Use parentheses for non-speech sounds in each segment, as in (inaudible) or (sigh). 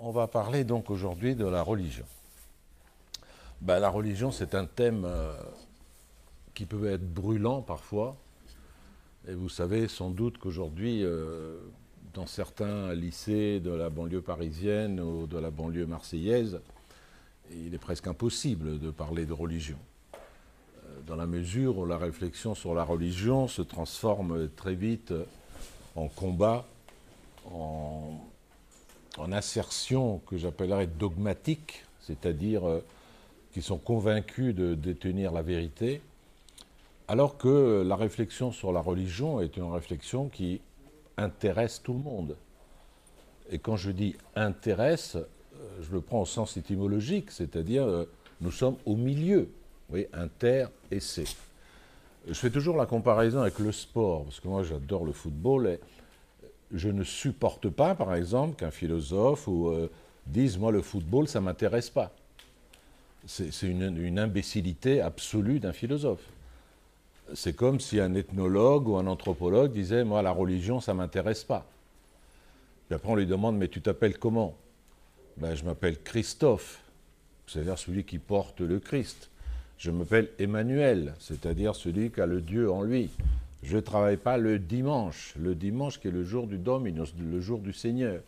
On va parler donc aujourd'hui de la religion. Ben, la religion, c'est un thème euh, qui peut être brûlant parfois. Et vous savez sans doute qu'aujourd'hui, euh, dans certains lycées de la banlieue parisienne ou de la banlieue marseillaise, il est presque impossible de parler de religion. Euh, Dans la mesure où la réflexion sur la religion se transforme très vite en combat, en, en assertion que j'appellerais dogmatique, c'est-à-dire euh, qui sont convaincus de détenir la vérité, alors que la réflexion sur la religion est une réflexion qui intéresse tout le monde. Et quand je dis intéresse, euh, je le prends au sens étymologique, c'est-à-dire euh, nous sommes au milieu, oui, inter et c'est. Je fais toujours la comparaison avec le sport, parce que moi j'adore le football, et je ne supporte pas, par exemple, qu'un philosophe ou, euh, dise moi le football ça m'intéresse pas. C'est une, imbécilité absolue d'un philosophe. C'est comme si un ethnologue ou un anthropologue disait moi la religion ça m'intéresse pas. Puis après on lui demande mais tu t'appelles comment? Ben, je m'appelle Christophe, c'est-à-dire celui qui porte le Christ. Je m'appelle Emmanuel, c'est-à-dire celui qui a le Dieu en lui. Je ne travaille pas le dimanche, le dimanche qui est le jour du Dominus, le jour du Seigneur.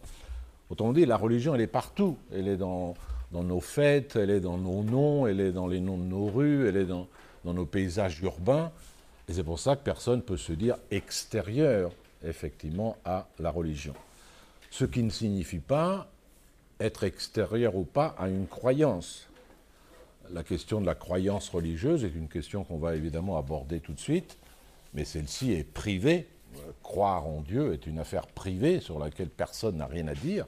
Autrement dit, la religion, elle est partout. Elle est dans, nos fêtes, elle est dans nos noms, elle est dans les noms de nos rues, elle est dans, dans nos paysages urbains. Et c'est pour ça que personne ne peut se dire extérieur, effectivement, à la religion. Ce qui ne signifie pas être extérieur ou pas à une croyance. La question de la croyance religieuse est une question qu'on va évidemment aborder tout de suite, mais celle-ci est privée. Croire en Dieu est une affaire privée sur laquelle personne n'a rien à dire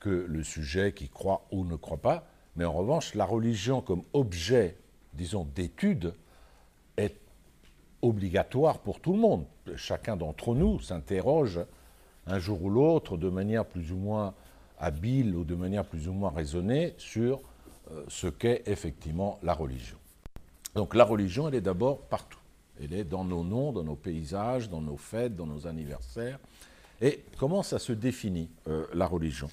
que le sujet qui croit ou ne croit pas. Mais en revanche, la religion comme objet, disons, d'étude est obligatoire pour tout le monde. Chacun d'entre nous s'interroge un jour ou l'autre de manière plus ou moins habile ou de manière plus ou moins raisonnée sur euh, ce qu'est effectivement la religion. Donc la religion, elle est d'abord partout. Elle est dans nos noms, dans nos paysages, dans nos fêtes, dans nos anniversaires. Et comment ça se définit, euh, la religion?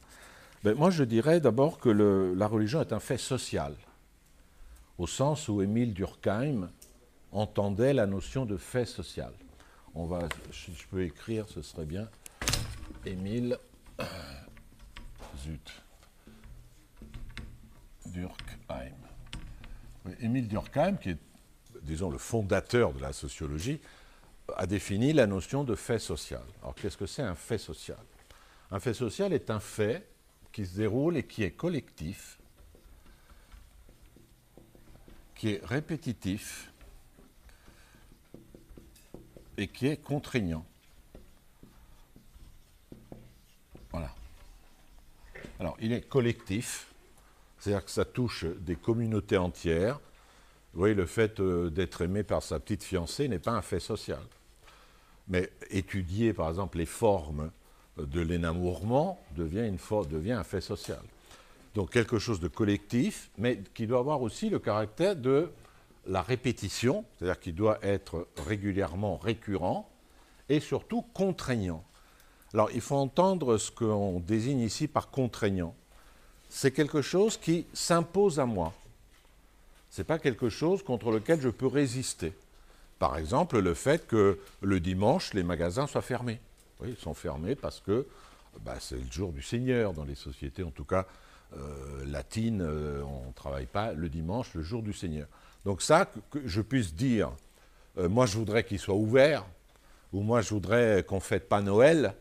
Ben, Moi, je dirais d'abord que la religion est un fait social, au sens où Émile Durkheim entendait la notion de fait social. On va, si je peux écrire, ce serait bien. Émile (coughs) Zut. Durkheim. Émile Durkheim, qui est, disons, le fondateur de la sociologie, a défini la notion de fait social. Alors, qu'est-ce que c'est un fait social? Un fait social est un fait qui se déroule et qui est collectif, qui est répétitif et qui est contraignant. Voilà. Alors, il est collectif, c'est-à-dire que ça touche des communautés entières. Voyez, le fait euh, d'être aimé par sa petite fiancée n'est pas un fait social. Mais étudier, par exemple, les formes de l'énamourement devient, devient un fait social. Donc quelque chose de collectif, mais qui doit avoir aussi le caractère de la répétition, c'est-à-dire qui doit être régulièrement récurrent, et surtout contraignant. Alors il faut entendre ce qu'on désigne ici par contraignant. C'est quelque chose qui s'impose à moi. Ce n'est pas quelque chose contre lequel je peux résister. Par exemple, le fait que le dimanche, les magasins soient fermés. Oui, ils sont fermés parce que bah, c'est le jour du Seigneur dans les sociétés, en tout cas euh, latines, euh, on ne travaille pas le dimanche, le jour du Seigneur. Donc ça, que, je puisse dire, euh, moi je voudrais qu'il soit ouvert, ou moi je voudrais qu'on ne fête pas Noël,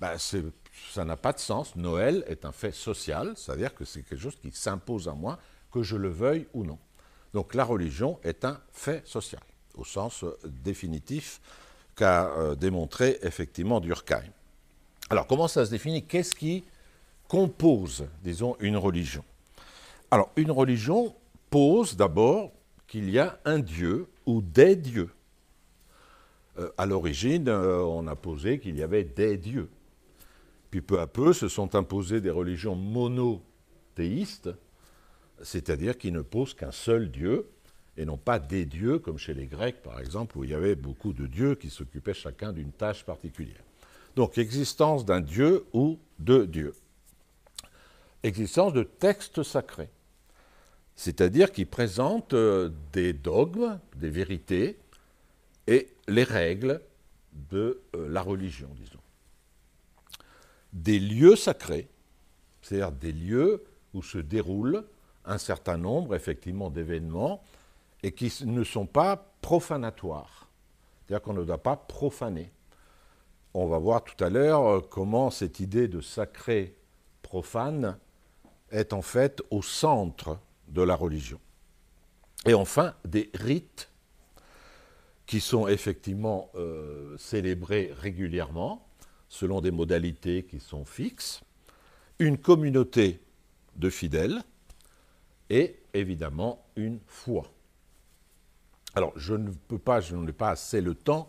bah, ça n'a pas de sens. Noël est un fait social, c'est-à-dire que c'est quelque chose qui s'impose à moi, que je le veuille ou non. Donc la religion est un fait social, au sens définitif qu'a euh, démontré effectivement Durkheim. Alors comment ça se définit? Qu'est-ce qui compose, disons, une religion? Alors une religion pose d'abord qu'il y a un Dieu ou des dieux. Euh, à l'origine, euh, on a posé qu'il y avait des dieux. Puis peu à peu se sont imposées des religions monothéistes, c'est-à-dire qui ne posent qu'un seul Dieu, et non pas des dieux, comme chez les Grecs par exemple, où il y avait beaucoup de dieux qui s'occupaient chacun d'une tâche particulière. Donc existence d'un dieu ou de dieux. existence de textes sacrés, c'est-à-dire qui présentent euh, des dogmes, des vérités et les règles de euh, la religion, disons. Des lieux sacrés, c'est-à-dire des lieux où se déroulent un certain nombre, effectivement, d'événements et qui ne sont pas profanatoires. C'est-à-dire qu'on ne doit pas profaner. On va voir tout à l'heure euh, comment cette idée de sacré profane est en fait au centre de la religion. Et enfin, des rites qui sont effectivement euh, célébrés régulièrement, selon des modalités qui sont fixes, une communauté de fidèles et évidemment une foi. Alors, je ne peux pas, je n'en ai pas assez le temps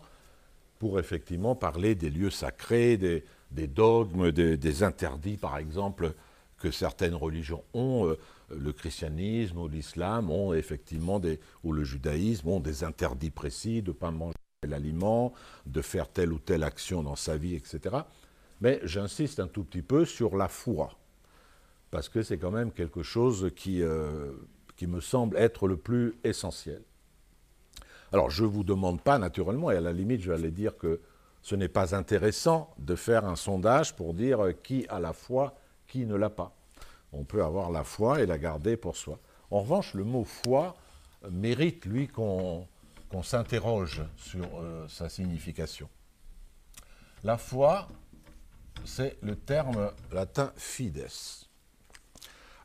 pour effectivement parler des lieux sacrés, des, dogmes, des, interdits, par exemple, que certaines religions ont. Euh, le christianisme ou l'islam ont effectivement des, ou le judaïsme ont des interdits précis de ne pas manger l'aliment, de faire telle ou telle action dans sa vie, etc. Mais j'insiste un tout petit peu sur la foi, parce que c'est quand même quelque chose qui, euh, qui me semble être le plus essentiel. Alors, je ne vous demande pas, naturellement, et à la limite, je vais aller dire que ce n'est pas intéressant de faire un sondage pour dire qui a la foi, qui ne l'a pas. On peut avoir la foi et la garder pour soi. En revanche, le mot foi mérite, lui, qu'on s'interroge sur euh, sa signification. La foi, c'est le terme latin fides.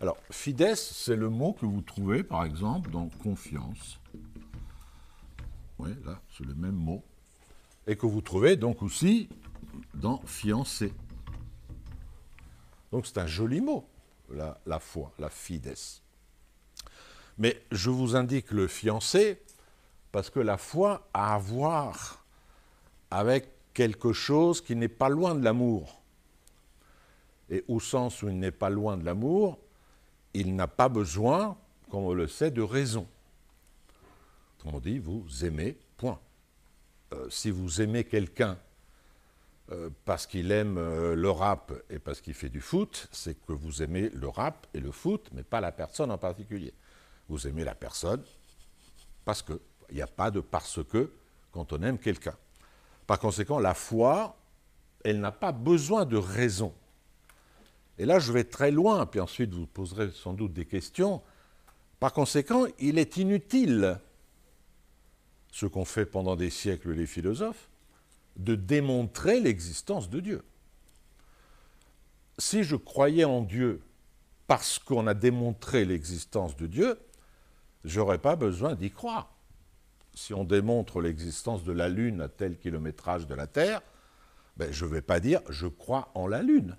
Alors, fides, c'est le mot que vous trouvez, par exemple, dans confiance. Oui, là, c'est le même mot. Et que vous trouvez donc aussi dans fiancé. Donc c'est un joli mot, la, foi, la fides. Mais je vous indique le fiancé parce que la foi a à voir avec quelque chose qui n'est pas loin de l'amour. Et au sens où il n'est pas loin de l'amour, il n'a pas besoin, comme on le sait, de raison. On dit, vous aimez, point. Euh, si vous aimez quelqu'un euh, parce qu'il aime euh, le rap et parce qu'il fait du foot, c'est que vous aimez le rap et le foot, mais pas la personne en particulier. Vous aimez la personne parce que. Il n'y a pas de parce que quand on aime quelqu'un. Par conséquent, la foi, elle n'a pas besoin de raison. Et là, je vais très loin, puis ensuite vous poserez sans doute des questions. Par conséquent, il est inutile ce qu'ont fait pendant des siècles les philosophes, de démontrer l'existence de Dieu. Si je croyais en Dieu parce qu'on a démontré l'existence de Dieu, j'aurais pas besoin d'y croire. Si on démontre l'existence de la Lune à tel kilométrage de la Terre, ben, je ne vais pas dire je crois en la Lune.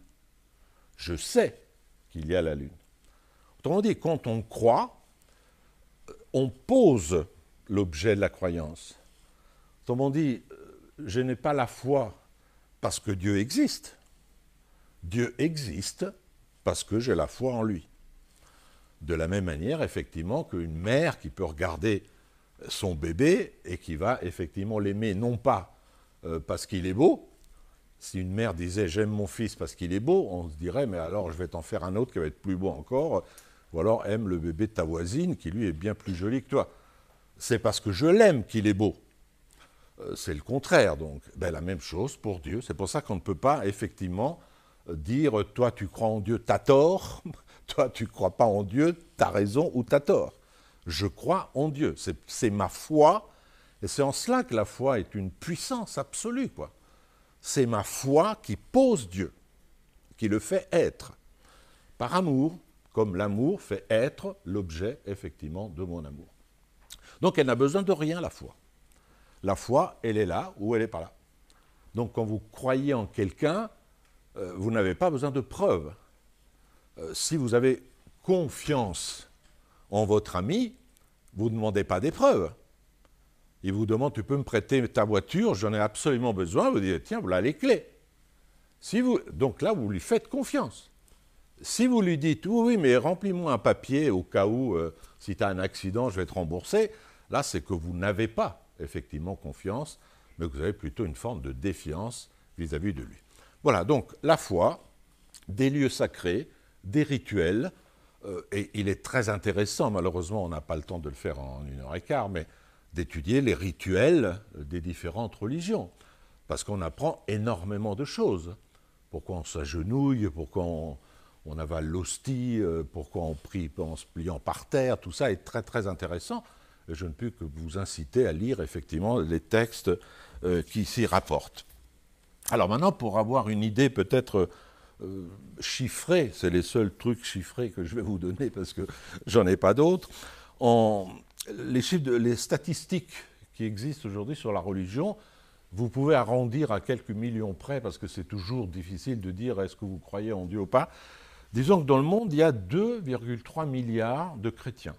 Je sais qu'il y a la Lune. Autrement dit, quand on croit, on pose l'objet de la croyance. Autrement dit, euh, je n'ai pas la foi parce que Dieu existe. Dieu existe parce que j'ai la foi en lui. De la même manière, effectivement, qu'une mère qui peut regarder son bébé et qui va effectivement l'aimer, non pas euh, parce qu'il est beau. Si une mère disait j'aime mon fils parce qu'il est beau, on se dirait mais alors je vais t'en faire un autre qui va être plus beau encore, ou alors aime le bébé de ta voisine qui lui est bien plus joli que toi c'est parce que je l'aime qu'il est beau. Euh, c'est le contraire, donc. Ben, la même chose pour Dieu. C'est pour ça qu'on ne peut pas, effectivement, dire toi tu crois en Dieu, t'as tort, (laughs) toi tu ne crois pas en Dieu, t'as raison ou t'as tort. Je crois en Dieu. C'est ma foi, et c'est en cela que la foi est une puissance absolue, quoi. C'est ma foi qui pose Dieu, qui le fait être, par amour, comme l'amour fait être l'objet, effectivement, de mon amour. Donc elle n'a besoin de rien, la foi. La foi, elle est là ou elle n'est pas là. Donc quand vous croyez en quelqu'un, euh, vous n'avez pas besoin de preuves. Euh, si vous avez confiance en votre ami, vous ne demandez pas des preuves. Il vous demande, tu peux me prêter ta voiture, j'en ai absolument besoin. Vous dites, tiens, voilà les clés. Si vous, donc là, vous lui faites confiance. Si vous lui dites, oui, oui, mais remplis-moi un papier au cas où, euh, si tu as un accident, je vais te rembourser, là, c'est que vous n'avez pas effectivement confiance, mais que vous avez plutôt une forme de défiance vis-à-vis de lui. Voilà, donc la foi, des lieux sacrés, des rituels, euh, et il est très intéressant, malheureusement on n'a pas le temps de le faire en une heure et quart, mais d'étudier les rituels des différentes religions, parce qu'on apprend énormément de choses. Pourquoi on s'agenouille, pourquoi on, avale l'hostie, euh, pourquoi on prie en se pliant par terre, tout ça est très très intéressant. je ne peux que vous inciter à lire effectivement les textes euh, qui s'y rapportent. Alors maintenant, pour avoir une idée peut-être euh, chiffrée, c'est les seuls trucs chiffrés que je vais vous donner parce que j'en ai pas d'autres, les, chiffres les statistiques qui existent aujourd'hui sur la religion, vous pouvez arrondir à quelques millions près parce que c'est toujours difficile de dire est-ce que vous croyez en Dieu ou pas. Disons que dans le monde, il y a 2,3 milliards de chrétiens.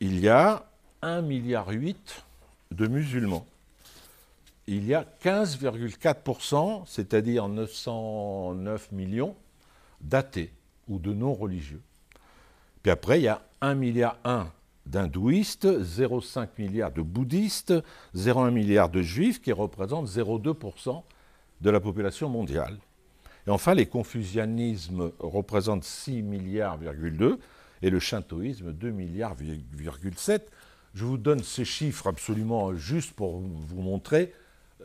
Il y a 1,8 milliard de musulmans. Il y a 15,4%, c'est-à-dire 909 millions, d'athées ou de non-religieux. Puis après, il y a 1,1 milliard d'hindouistes, 0,5 milliard de bouddhistes, 0,1 milliard de juifs qui représentent 0,2% de la population mondiale. Et enfin, les confucianismes représentent 6 milliards, et le shintoïsme 2 milliards, Je vous donne ces chiffres absolument juste pour vous montrer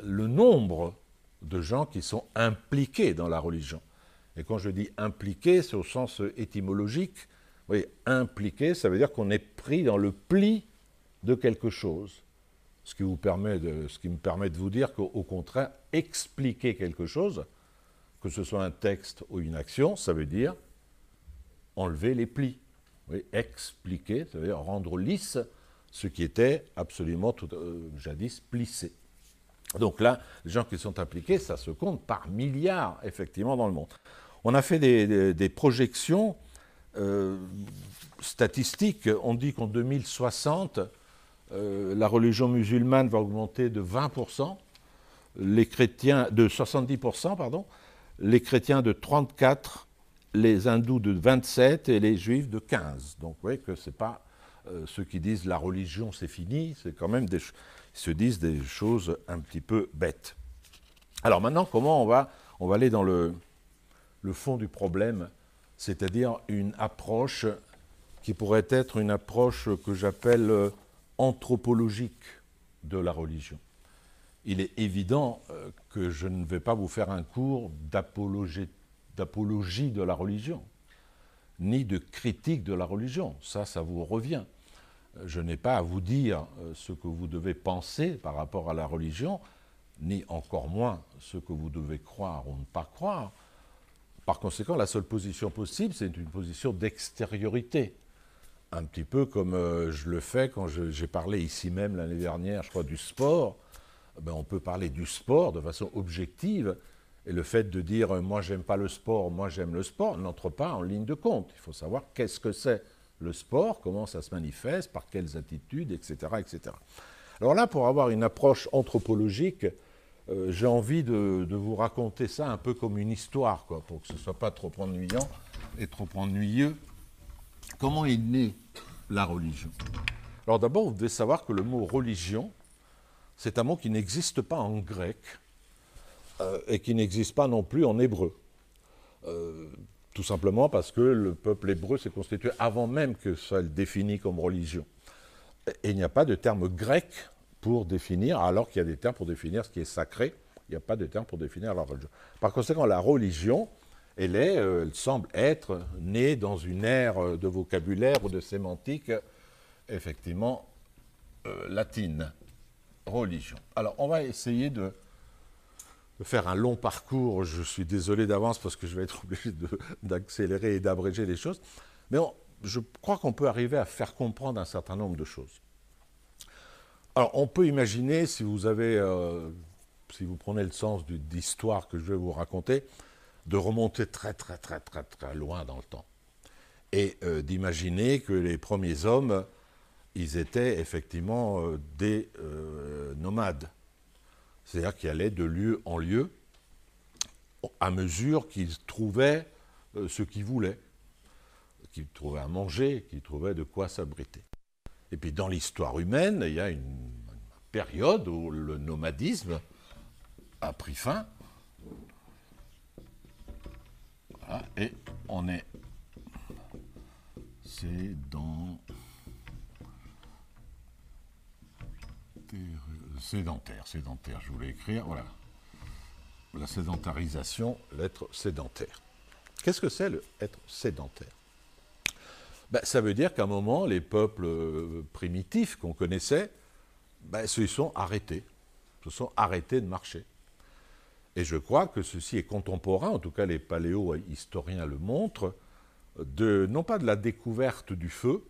le nombre de gens qui sont impliqués dans la religion. Et quand je dis impliqué, c'est au sens étymologique. Oui, impliqué, ça veut dire qu'on est pris dans le pli de quelque chose. Ce qui, vous permet ce qui me permet de vous dire qu'au contraire, expliquer quelque chose, que ce soit un texte ou une action, ça veut dire enlever les plis. Oui, expliquer, ça veut dire rendre lisse ce qui était absolument tout, euh, jadis plissé. Donc là, les gens qui sont impliqués, ça se compte par milliards, effectivement, dans le monde. On a fait des, projections euh, statistiques. On dit qu'en 2060, euh, la religion musulmane va augmenter de 20%, les chrétiens de 70%, pardon, les chrétiens de 34%, les hindous de 27 et les juifs de 15. Donc vous voyez que ce n'est pas euh, ceux qui disent la religion c'est fini, c'est quand même des ils se disent des choses un petit peu bêtes. Alors maintenant, comment on va, aller dans le, le fond du problème, c'est-à-dire une approche qui pourrait être une approche que j'appelle euh, anthropologique de la religion il est évident euh, que je ne vais pas vous faire un cours d'apologie de la religion, ni de critique de la religion. Ça, ça vous revient. Je n'ai pas à vous dire euh, ce que vous devez penser par rapport à la religion, ni encore moins ce que vous devez croire ou ne pas croire. Par conséquent, la seule position possible, c'est une position d'extériorité. Un petit peu comme euh, je le fais quand j'ai parlé ici même l'année dernière, je crois, du sport eh ben, on peut parler du sport de façon objective. Et le fait de dire euh, moi j'aime pas le sport, moi j'aime le sport n'entre pas en ligne de compte. Il faut savoir qu'est-ce que c'est le sport, comment ça se manifeste, par quelles attitudes, etc. etc. Alors là, pour avoir une approche anthropologique, euh, j'ai envie de, vous raconter ça un peu comme une histoire, quoi, pour que ce ne soit pas trop ennuyant et trop ennuyeux. Comment est née la religion? Alors d'abord, vous devez savoir que le mot religion, c'est un mot qui n'existe pas en grec euh, et qui n'existe pas non plus en hébreu. Euh, tout simplement parce que le peuple hébreu s'est constitué avant même que ça le définisse comme religion. Et il n'y a pas de terme grec pour définir, alors qu'il y a des termes pour définir ce qui est sacré, il n'y a pas de terme pour définir la religion. Par conséquent, la religion, elle, est, euh, elle semble être née dans une ère de vocabulaire ou de sémantique, effectivement, latine religion. Alors, on va essayer de, faire un long parcours. Je suis désolé d'avance parce que je vais être (laughs) obligé d'accélérer et d'abréger les choses. Mais je crois qu'on peut arriver à faire comprendre un certain nombre de choses. Alors, on peut imaginer, si vous euh, prenez le sens d'histoire que je vais vous raconter, de remonter très, très, très, très, très loin dans le temps. Et euh, d'imaginer que les premiers hommes ils étaient effectivement euh, des nomades. C'est-à-dire qu'ils allaient de lieu en lieu à mesure qu'ils trouvaient ce qu'ils voulaient, qu'ils trouvaient à manger, qu'ils trouvaient de quoi s'abriter. Et puis dans l'histoire humaine, il y a une, période où le nomadisme a pris fin. Voilà, et on est sédentaire. Sédentaire, sédentaire, je voulais écrire, voilà. La sédentarisation, l'être sédentaire. Qu'est-ce que c'est le être sédentaire? Ben, Ça veut dire qu'à un moment, les peuples euh, primitifs qu'on connaissait ben, se sont arrêtés, se sont arrêtés de marcher. Et je crois que ceci est contemporain, en tout cas les paléo-historiens le montrent, non pas de la découverte du feu,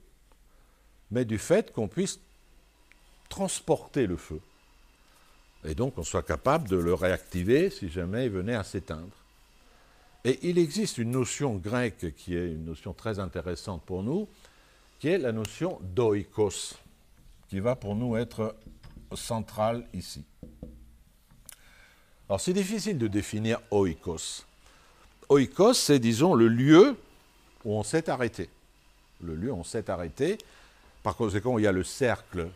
mais du fait qu'on puisse transporter le feu. Et donc on soit capable de le réactiver si jamais il venait à s'éteindre. Et il existe une notion grecque qui est une notion très intéressante pour nous, qui est la notion d'oikos, qui va pour nous être centrale ici. Alors c'est difficile de définir oikos. Oikos, c'est disons le lieu où on s'est arrêté. Le lieu où on s'est arrêté. Par conséquent, il y a le cercle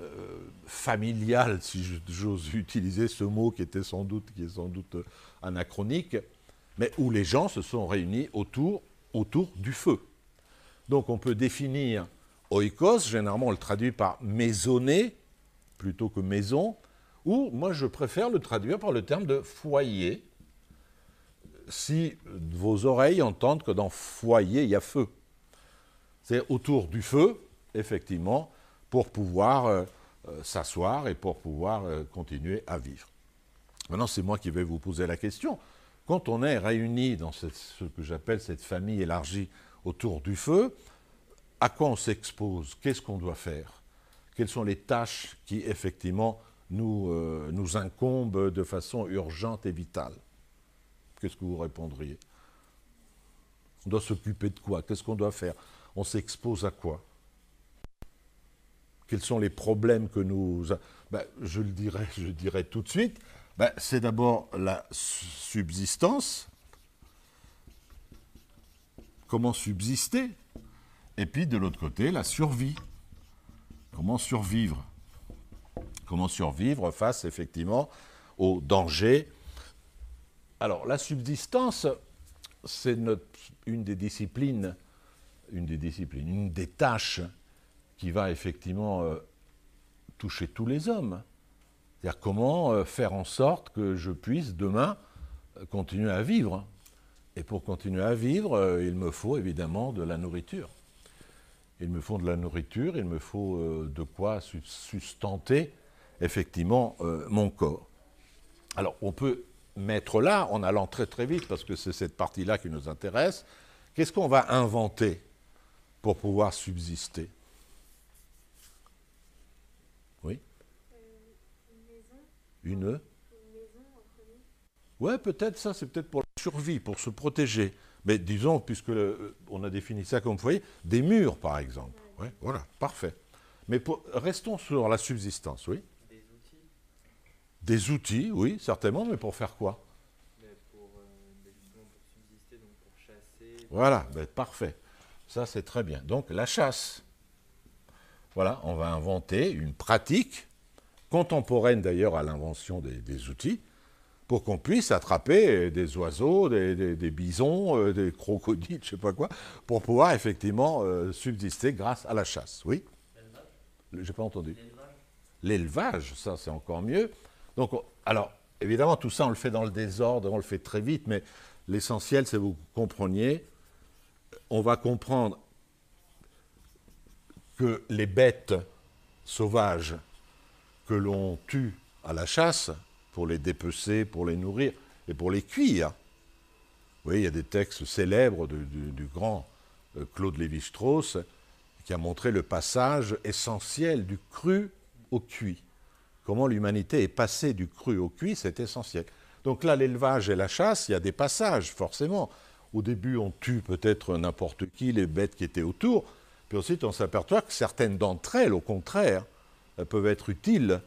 euh, familial, si j'ose utiliser ce mot qui, était sans doute, qui est sans doute anachronique, mais où les gens se sont réunis autour, autour du feu. Donc on peut définir oikos, généralement on le traduit par maisonner plutôt que maison, ou moi je préfère le traduire par le terme de foyer, si vos oreilles entendent que dans foyer il y a feu. C'est autour du feu, effectivement, pour pouvoir euh, euh, s'asseoir et pour pouvoir euh, continuer à vivre. Maintenant, c'est moi qui vais vous poser la question. Quand on est réunis dans ce que j'appelle cette famille élargie autour du feu, à quoi on s'expose? Qu'est-ce qu'on doit faire? Quelles sont les tâches qui, effectivement, nous, nous incombent de façon urgente et vitale? Qu'est-ce que vous répondriez? On doit s'occuper de quoi? Qu'est-ce qu'on doit faire? On s'expose à quoi? Quels sont les problèmes que nous... Ben, je le dirai, je dirai tout de suite. Ben, c'est d'abord la subsistance. Comment subsister? Et puis de l'autre côté, la survie. Comment survivre? Comment survivre face effectivement aux dangers alors, la subsistance, c'est une des disciplines, une des disciplines, une des tâches qui va effectivement euh, toucher tous les hommes. C'est-à-dire comment euh, faire en sorte que je puisse demain euh, continuer à vivre. Et pour continuer à vivre, il me faut évidemment de la nourriture. Il me faut de la nourriture, il me faut de quoi sustenter effectivement mon corps. Alors on peut mettre là, en allant très très vite, parce que c'est cette partie-là qui nous intéresse, qu'est-ce qu'on va inventer pour pouvoir subsister Oui Une maison Ouais, peut-être ça, c'est peut-être pour la survie, pour se protéger. Mais disons, puisque on a défini ça comme vous voyez, des murs par exemple. Ouais, voilà, parfait. Mais restons sur la subsistance, oui des outils, oui, certainement, mais pour faire quoi? Pour, euh, subsister, donc pour chasser. Voilà, ben, parfait. Ça, c'est très bien. Donc, la chasse. Voilà, on va inventer une pratique, contemporaine d'ailleurs à l'invention des, outils, pour qu'on puisse attraper des oiseaux, des, bisons, euh, des crocodiles, je ne sais pas quoi, pour pouvoir effectivement euh, subsister grâce à la chasse. Oui? J'ai pas entendu. L'élevage, ça c'est encore mieux. Donc, alors, évidemment, tout ça, on le fait dans le désordre, on le fait très vite, mais l'essentiel, c'est que vous compreniez, on va comprendre que les bêtes sauvages que l'on tue à la chasse, pour les dépecer, pour les nourrir et pour les cuire, vous voyez, il y a des textes célèbres du, grand euh, Claude Lévi-Strauss qui a montré le passage essentiel du cru au cuit comment l'humanité est passée du cru au cuit, c'est essentiel. Donc là, l'élevage et la chasse, il y a des passages, forcément. Au début, on tue peut-être n'importe qui, les bêtes qui étaient autour, puis ensuite on s'aperçoit que certaines d'entre elles, au contraire, peuvent être utiles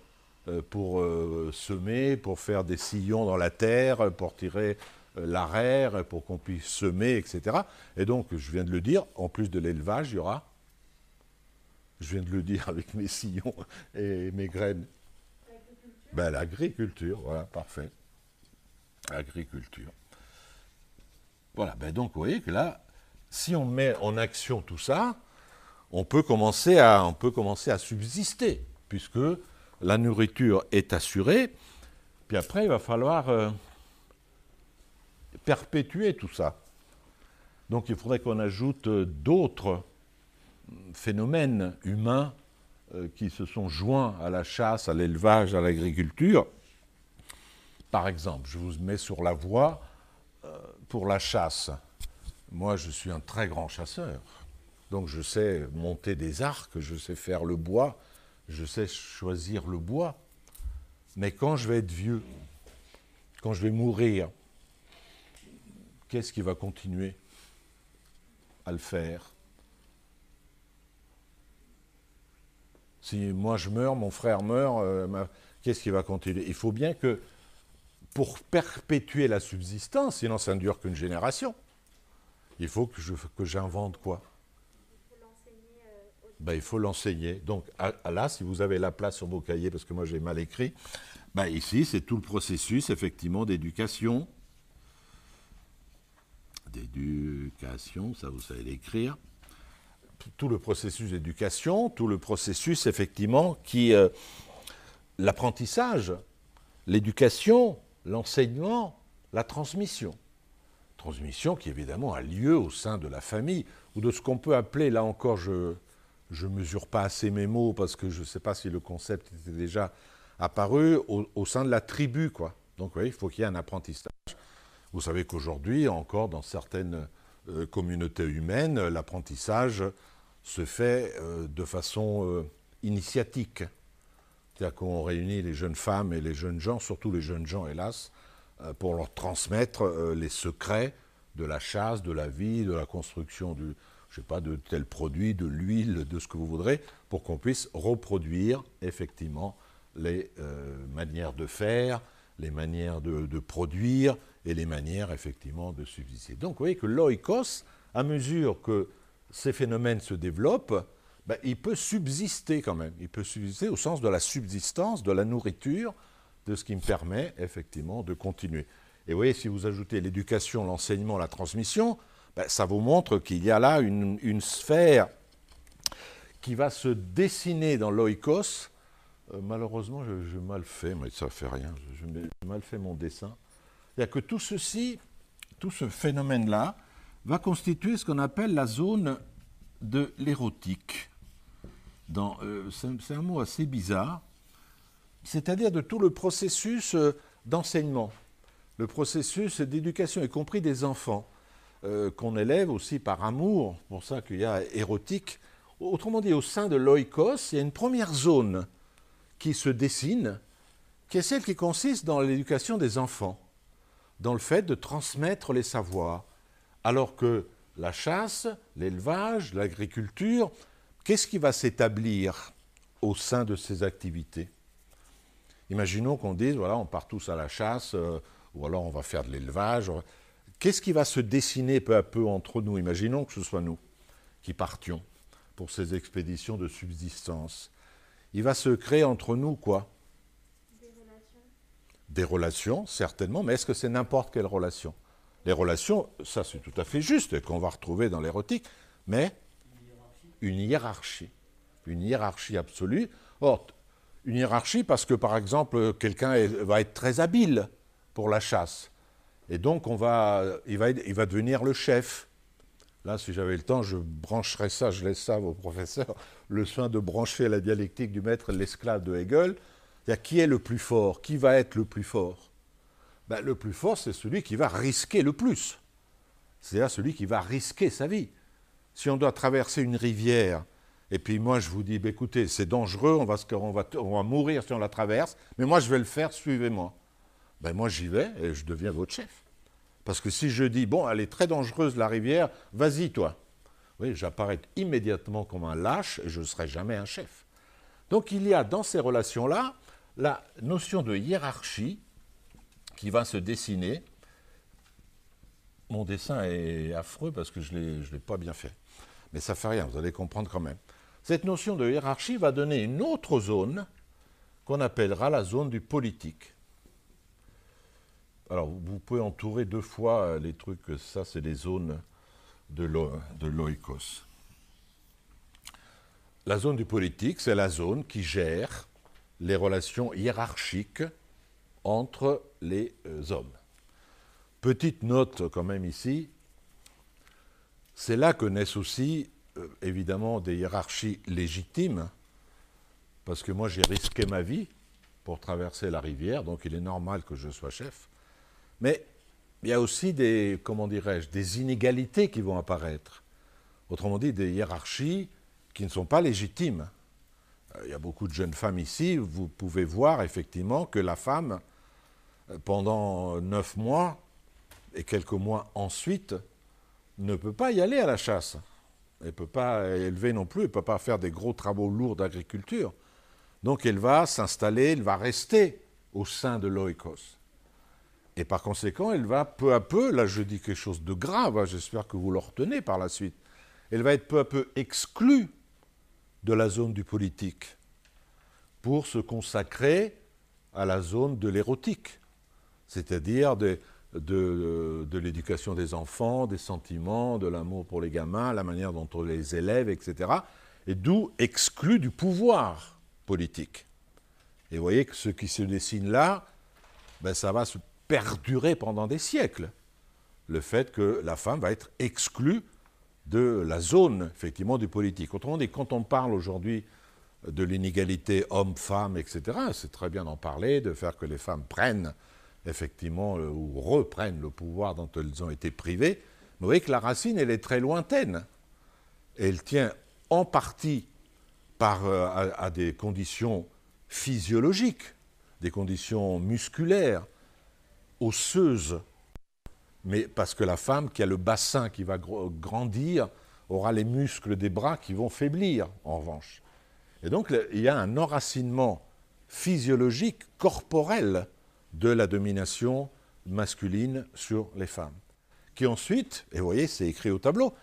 euh, pour euh, semer, pour faire des sillons dans la terre, pour tirer euh, l'arère, pour qu'on puisse semer, etc. Et donc, je viens de le dire, en plus de l'élevage, il y aura, je viens de le dire avec mes sillons et mes graines, ben, L'agriculture, voilà, parfait. Agriculture. Voilà, ben donc vous voyez que là, si on met en action tout ça, on peut commencer à, on peut commencer à subsister, puisque la nourriture est assurée, puis après il va falloir euh, perpétuer tout ça. Donc il faudrait qu'on ajoute euh, d'autres phénomènes humains euh, qui se sont joints à la chasse, à l'élevage, à l'agriculture. Par exemple, je vous mets sur la voie pour la chasse. Moi, je suis un très grand chasseur. Donc je sais monter des arcs, je sais faire le bois, je sais choisir le bois. Mais quand je vais être vieux, quand je vais mourir, qu'est-ce qui va continuer à le faire? Si moi je meurs, mon frère meurt, euh, qu'est-ce qui va continuer? Il faut bien que, pour perpétuer la subsistance, sinon ça ne dure qu'une génération, il faut que, j'invente quoi? Ben, il faut l'enseigner. Donc là, si vous avez la place sur vos cahiers, parce que moi j'ai mal écrit, ben, ici c'est tout le processus effectivement d'éducation. D'éducation, ça vous savez l'écrire tout le processus d'éducation, tout le processus effectivement qui... Euh, l'apprentissage, l'éducation, l'enseignement, la transmission. Transmission qui évidemment a lieu au sein de la famille, ou de ce qu'on peut appeler, là encore je ne mesure pas assez mes mots parce que je ne sais pas si le concept était déjà apparu, au, sein de la tribu. quoi. Donc oui, il faut qu'il y ait un apprentissage. Vous savez qu'aujourd'hui, encore dans certaines euh, communautés humaines, l'apprentissage se fait euh, de façon euh, initiatique. C'est-à-dire qu'on réunit les jeunes femmes et les jeunes gens, surtout les jeunes gens, hélas, pour leur transmettre les secrets de la chasse, de la vie, de la construction du, je sais pas, de tel produit, de l'huile, de ce que vous voudrez, pour qu'on puisse reproduire effectivement les manières de faire, les manières de, de, produire et les manières effectivement de subsister. Donc vous voyez que l'oikos, à mesure que ces phénomènes se développent, ben, il peut subsister quand même. Il peut subsister au sens de la subsistance, de la nourriture, de ce qui me permet effectivement de continuer. Et vous voyez, si vous ajoutez l'éducation, l'enseignement, la transmission, ben, ça vous montre qu'il y a là une, sphère qui va se dessiner dans l'oikos. Euh, malheureusement, j'ai mal fait, mais ça ne fait rien, j'ai mal fait mon dessin. A que tout ceci, tout ce phénomène-là, va constituer ce qu'on appelle la zone de l'érotique. Euh, c'est un mot assez bizarre, c'est-à-dire de tout le processus euh, d'enseignement, le processus d'éducation, y compris des enfants, euh, qu'on élève aussi par amour, pour ça qu'il y a érotique. Autrement dit, au sein de l'oikos, il y a une première zone qui se dessine, qui est celle qui consiste dans l'éducation des enfants, dans le fait de transmettre les savoirs, alors que la chasse, l'élevage, l'agriculture, qu'est-ce qui va s'établir au sein de ces activités? Imaginons qu'on dise, voilà, on part tous à la chasse, euh, ou alors on va faire de l'élevage. Qu'est-ce qui va se dessiner peu à peu entre nous? Imaginons que ce soit nous qui partions pour ces expéditions de subsistance. Il va se créer entre nous quoi? Des relations. Des relations, certainement, mais est-ce que c'est n'importe quelle relation? Les relations, ça c'est tout à fait juste, qu'on va retrouver dans l'érotique, mais une hiérarchie. Une hiérarchie absolue. Or, une hiérarchie parce que, par exemple, quelqu'un va être très habile pour la chasse. Et donc, on va, il, va, devenir le chef. Là, si j'avais le temps, je brancherais ça, je laisse ça au professeur, le soin de brancher la dialectique du maître l'esclave de Hegel. Qui est le plus fort? Qui va être le plus fort? Ben, le plus fort, c'est celui qui va risquer le plus. C'est-à-dire celui qui va risquer sa vie. Si on doit traverser une rivière, et puis moi je vous dis, ben, écoutez, c'est dangereux, on va, on, va, on va, mourir si on la traverse, mais moi je vais le faire, suivez-moi. Ben, moi j'y vais et je deviens votre chef. Parce que si je dis, bon, elle est très dangereuse la rivière, vas-y toi. Oui, j'apparais immédiatement comme un lâche et je ne serai jamais un chef. Donc il y a dans ces relations-là la notion de hiérarchie qui va se dessiner. Mon dessin est affreux parce que je ne l'ai pas bien fait. Mais ça fait rien, vous allez comprendre quand même. Cette notion de hiérarchie va donner une autre zone qu'on appellera la zone du politique. Alors, vous pouvez entourer deux fois euh, les trucs, ça, c'est les zones de l'oikos. La zone du politique, c'est la zone qui gère les relations hiérarchiques entre les euh, hommes. Petite note quand même ici, c'est là que naissent aussi euh, évidemment des hiérarchies légitimes, parce que moi j'ai risqué ma vie pour traverser la rivière, donc il est normal que je sois chef. Mais il y a aussi des, comment dirais-je, des inégalités qui vont apparaître. Autrement dit, des hiérarchies qui ne sont pas légitimes. Euh, il y a beaucoup de jeunes femmes ici, vous pouvez voir effectivement que la femme, euh, pendant neuf mois et quelques mois ensuite, ne peut pas y aller à la chasse. Elle ne peut pas élever non plus, elle ne peut pas faire des gros travaux lourds d'agriculture. Donc elle va s'installer, elle va rester au sein de l'oikos. Et par conséquent, elle va peu à peu, là je dis quelque chose de grave, hein, j'espère que vous le retenez par la suite, elle va être peu à peu exclue de la zone du politique pour se consacrer à la zone de l'érotique, c'est-à-dire de, de, l'éducation des enfants, des sentiments, de l'amour pour les gamins, la manière dont on les élève, etc. Et d'où exclu du pouvoir politique. Et vous voyez que ce qui se dessine là, ben ça va se perdurer pendant des siècles. Le fait que la femme va être exclue de la zone, effectivement, du politique. Autrement dit, quand on parle aujourd'hui de l'inégalité homme-femme, etc., c'est très bien d'en parler, de faire que les femmes prennent, effectivement, ou reprennent le pouvoir dont elles ont été privées. Mais vous voyez que la racine, elle est très lointaine. elle tient en partie par, euh, à des conditions physiologiques, des conditions musculaires, osseuses, mais parce que la femme qui a le bassin qui va grandir aura les muscles des bras qui vont faiblir, en revanche. Et donc il y a un enracinement physiologique, corporel, de la domination masculine sur les femmes, qui ensuite, et vous voyez, c'est écrit au tableau,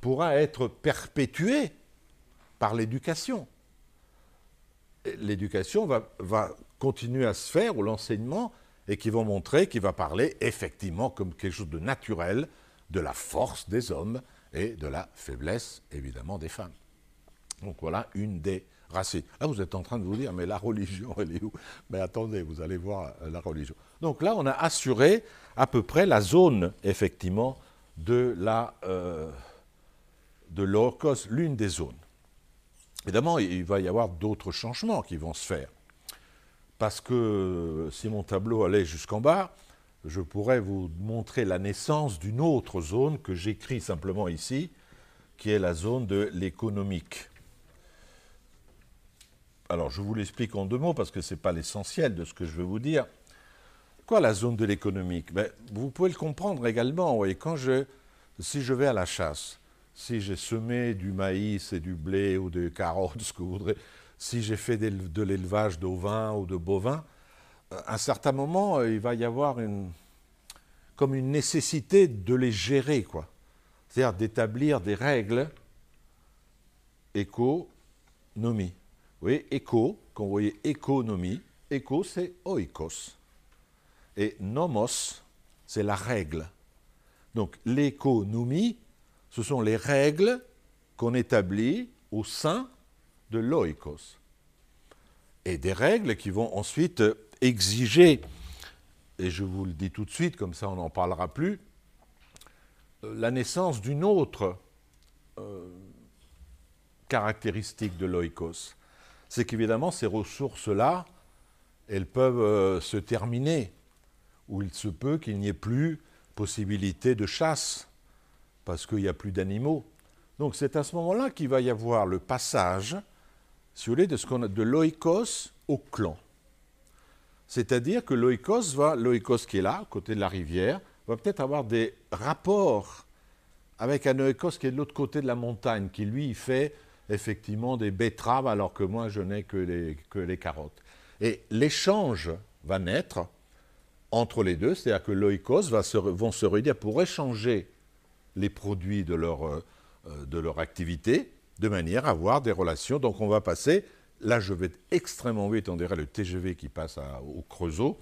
pourra être perpétué par l'éducation. L'éducation va, va, continuer à se faire, ou l'enseignement, et qui vont montrer qu'il va parler effectivement comme quelque chose de naturel de la force des hommes et de la faiblesse évidemment des femmes. Donc voilà une des racines. Là, vous êtes en train de vous dire, mais la religion, elle est où? Mais attendez, vous allez voir euh, la religion. Donc là, on a assuré à peu près la zone, effectivement, de la euh, de l'une des zones. Évidemment, il va y avoir d'autres changements qui vont se faire parce que si mon tableau allait jusqu'en bas, je pourrais vous montrer la naissance d'une autre zone que j'écris simplement ici, qui est la zone de l'économique. Alors je vous l'explique en deux mots parce que ce n'est pas l'essentiel de ce que je veux vous dire. Quoi la zone de l'économique? Ben, Vous pouvez le comprendre également. quand je, si je vais à la chasse, si j'ai semé du maïs et du blé ou des carottes, (laughs) ce que vous voudrez, si j'ai fait de l'élevage d'ovins ou de bovins, euh, à un certain moment, euh, il va y avoir une, comme une nécessité de les gérer, quoi. C'est-à-dire d'établir des règles économie. Vous voyez, éco, quand vous voyez économie, éco c'est oikos. Et nomos, c'est la règle. Donc l'économie, ce sont les règles qu'on établit au sein de l'oikos. Et des règles qui vont ensuite exiger, et je vous le dis tout de suite, comme ça on n'en parlera plus, euh, la naissance d'une autre euh, caractéristique de l'oikos. C'est qu'évidemment, ces ressources-là, elles peuvent euh, se terminer, ou il se peut qu'il n'y ait plus possibilité de chasse, parce qu'il n'y a plus d'animaux. Donc c'est à ce moment-là qu'il va y avoir le passage si de ce a de l'oikos au clan. C'est-à-dire que l'oikos va, l'oikos qui est là, côté de la rivière, va peut-être avoir des rapports avec un oikos qui est de l'autre côté de la montagne, qui lui fait effectivement des betteraves alors que moi je n'ai que les, que les carottes. Et l'échange va naître entre les deux, c'est-à-dire que l'oikos va se, vont se réunir pour échanger les produits de leur, euh, de leur activité, de manière à avoir des relations. Donc on va passer, là je vais extrêmement vite, on dirait le TGV qui passe au Creusot,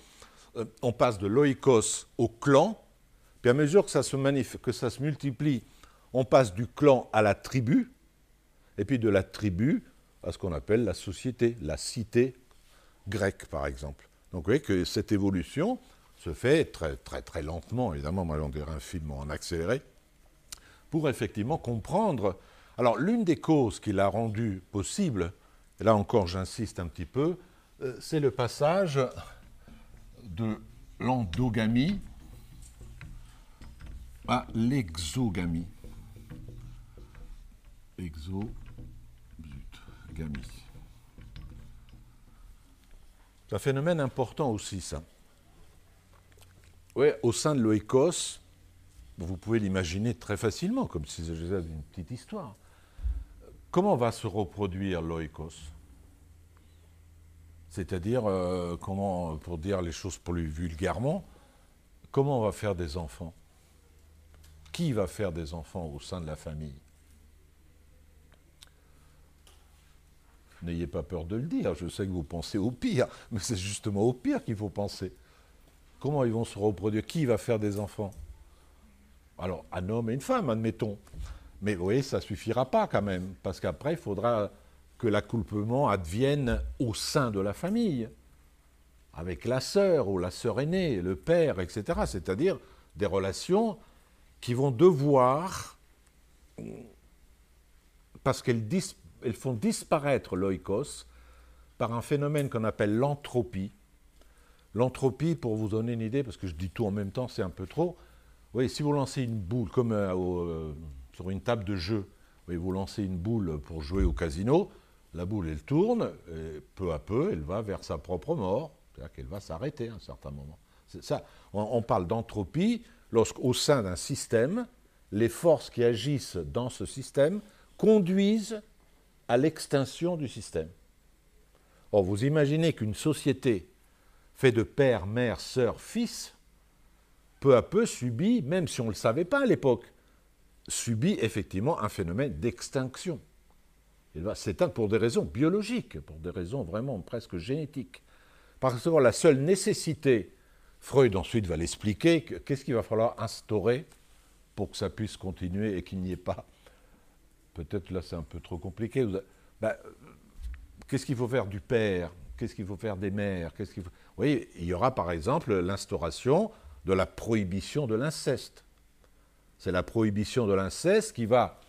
euh, on passe de l'oikos au clan, puis à mesure que ça, se que ça se multiplie, on passe du clan à la tribu, et puis de la tribu à ce qu'on appelle la société, la cité grecque par exemple. Donc vous voyez que cette évolution se fait très très très lentement, évidemment, moi on dirait un film en accéléré, pour effectivement comprendre. Alors l'une des causes qui l'a rendu possible, et là encore j'insiste un petit peu, euh, c'est le passage de l'endogamie à l'exogamie. Exogamie. C'est un phénomène important aussi, ça. Oui, au sein de l'oikos, vous pouvez l'imaginer très facilement, comme si c'était une petite histoire. Comment va se reproduire l'oikos? C'est-à-dire, euh, comment, pour dire les choses plus vulgairement, comment on va faire des enfants? Qui va faire des enfants au sein de la famille? N'ayez pas peur de le dire, je sais que vous pensez au pire, mais c'est justement au pire qu'il faut penser. Comment ils vont se reproduire? Qui va faire des enfants? Alors, un homme et une femme, admettons. Mais vous ça ne suffira pas quand même, parce qu'après, il faudra que l'accouplement advienne au sein de la famille, avec la sœur ou la sœur aînée, le père, etc. C'est-à-dire des relations qui vont devoir, parce qu'elles font disparaître l'oikos par un phénomène qu'on appelle l'entropie. L'entropie, pour vous donner une idée, parce que je dis tout en même temps, c'est un peu trop. Oui, si vous lancez une boule comme euh, euh, sur une table de jeu, vous lancez une boule pour jouer au casino, la boule, elle tourne, et peu à peu, elle va vers sa propre mort, c'est-à-dire qu'elle va s'arrêter à un certain moment. Ça, on, parle d'entropie lorsqu'au sein d'un système, les forces qui agissent dans ce système conduisent à l'extinction du système. Or, vous imaginez qu'une société faite de père, mère, sœur, fils, peu à peu subit, même si on ne le savait pas à l'époque, subit effectivement un phénomène d'extinction. Il va s'éteindre pour des raisons biologiques, pour des raisons vraiment presque génétiques. Parce que la seule nécessité, Freud ensuite va l'expliquer, qu'est-ce qu'il va falloir instaurer pour que ça puisse continuer et qu'il n'y ait pas. Peut-être là c'est un peu trop compliqué. Ben, qu'est-ce qu'il faut faire du père? Qu'est-ce qu'il faut faire des mères? Qu'est-ce qu'il Vous voyez, il y aura par exemple l'instauration de la prohibition de l'inceste. C'est la prohibition de l'inceste qui va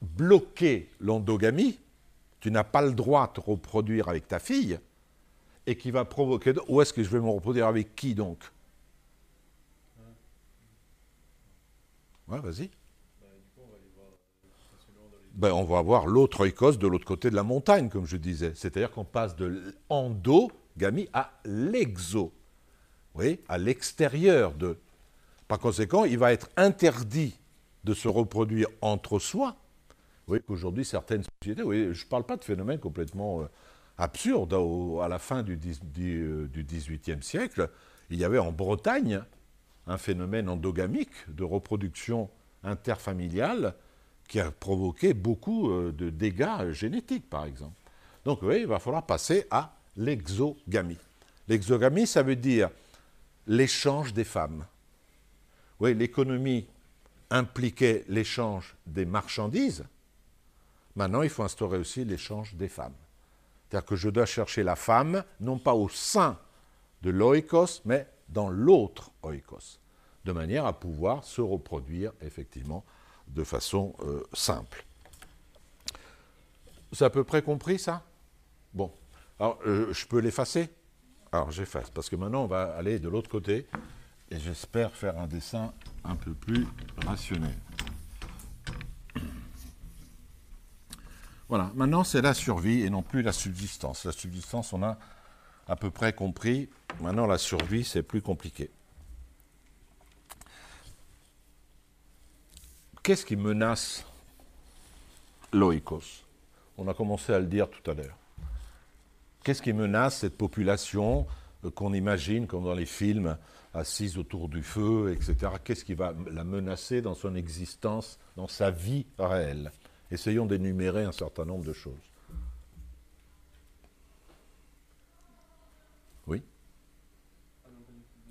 bloquer l'endogamie. Tu n'as pas le droit de te reproduire avec ta fille et qui va provoquer. Où est-ce que je vais me reproduire avec qui donc? Ouais, vas-y. Ben, on va avoir l'autre oikos de l'autre côté de la montagne, comme je disais. C'est-à-dire qu'on passe de l'endogamie à l'exo. Oui, à l'extérieur de. Par conséquent, il va être interdit de se reproduire entre soi. Vous voyez qu'aujourd'hui, certaines sociétés, je ne parle pas de phénomènes complètement euh, absurdes. à la fin du, XVIIIe euh, siècle, il y avait en Bretagne un phénomène endogamique de reproduction interfamiliale qui a provoqué beaucoup euh, de dégâts génétiques, par exemple. Donc, oui, il va falloir passer à l'exogamie. L'exogamie, ça veut dire l'échange des femmes. Oui, l'économie impliquait l'échange des marchandises. Maintenant, il faut instaurer aussi l'échange des femmes. C'est-à-dire que je dois chercher la femme, non pas au sein de l'oikos, mais dans l'autre oikos, de manière à pouvoir se reproduire effectivement de façon euh, simple. C'est à peu près compris ça? Bon. Alors, euh, je peux l'effacer? Alors j'efface, parce que maintenant on va aller de l'autre côté, et j'espère faire un dessin un peu plus rationnel. Voilà, maintenant c'est la survie et non plus la subsistance. La subsistance, on a à peu près compris. Maintenant la survie, c'est plus compliqué. Qu'est-ce qui menace l'oikos On a commencé à le dire tout à l'heure. Qu'est-ce qui menace cette population euh, qu'on imagine, comme dans les films, assise autour du feu, etc. Qu'est-ce qui va la menacer dans son existence, dans sa vie réelle? Essayons d'énumérer un certain nombre de choses. Oui?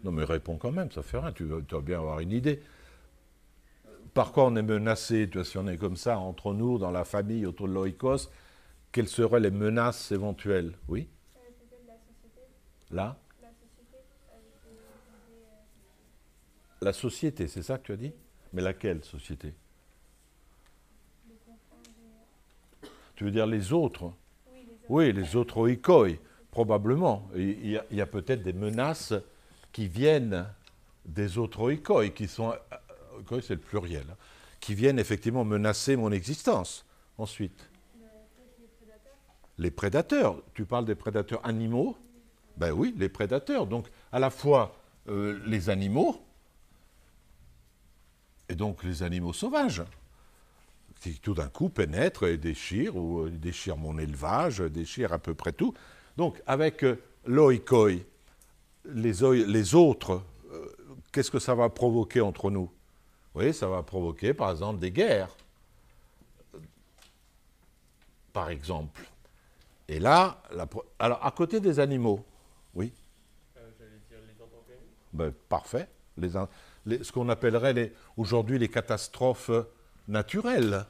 Non, mais réponds quand même, ça fait rien, tu dois bien avoir une idée. Par quoi on est menacé? Tu vois, Si on est comme ça, entre nous, dans la famille, autour de l'oikos, quelles seraient les menaces éventuelles? Oui. Là? La société, c'est ça que tu as dit? Mais laquelle société? Tu veux dire les autres? Oui, les autres. Oikoi, probablement. Il y a, peut-être des menaces qui viennent des autres oikoi, qui sont, oikoi c'est le pluriel, hein, qui viennent effectivement menacer mon existence ensuite. Les prédateurs, tu parles des prédateurs animaux? Ben oui, les prédateurs. Donc à la fois euh, les animaux, et donc les animaux sauvages, qui tout d'un coup pénètrent et déchirent, ou euh, déchirent mon élevage, déchirent à peu près tout. Donc avec euh, l'oikoi, les, autres, euh, qu'est-ce que ça va provoquer entre nous? Oui, ça va provoquer par exemple des guerres. Par exemple. Et là, alors à côté des animaux, oui J'allais dire les ben, Parfait. Ce qu'on appellerait aujourd'hui les catastrophes naturelles.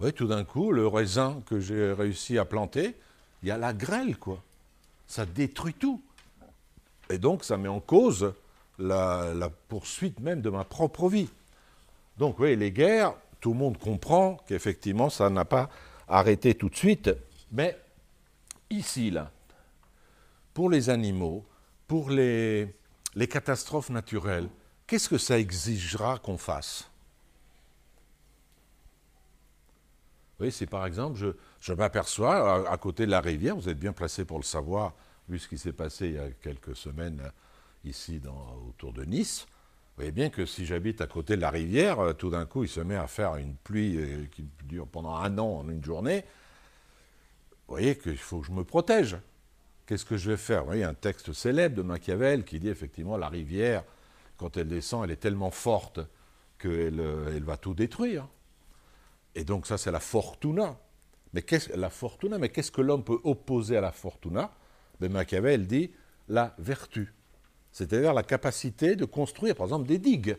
Oui, tout d'un coup, le raisin que j'ai réussi à planter, il y a la grêle, quoi. Ça détruit tout. Et donc, ça met en cause la, la poursuite même de ma propre vie. Donc, oui, les guerres, tout le monde comprend qu'effectivement, ça n'a pas arrêté tout de suite. Mais ici, là, pour les animaux, pour les, catastrophes naturelles, qu'est-ce que ça exigera qu'on fasse? Oui, c'est par exemple, je, m'aperçois, à, côté de la rivière, vous êtes bien placé pour le savoir, vu ce qui s'est passé il y a quelques semaines euh, ici autour de Nice, vous voyez bien que si j'habite à côté de la rivière, euh, tout d'un coup, il se met à faire une pluie euh, qui dure pendant un an en une journée. Vous voyez qu'il faut que je me protège. Qu'est-ce que je vais faire? Vous voyez un texte célèbre de Machiavel qui dit effectivement la rivière quand elle descend, elle est tellement forte qu'elle euh, elle va tout détruire. Et donc ça, c'est la fortuna. Mais qu'est-ce, la fortuna, mais qu'est-ce que l'homme peut opposer à la fortuna? Ben, Machiavel dit la vertu, c'est-à-dire la capacité de construire, par exemple, des digues.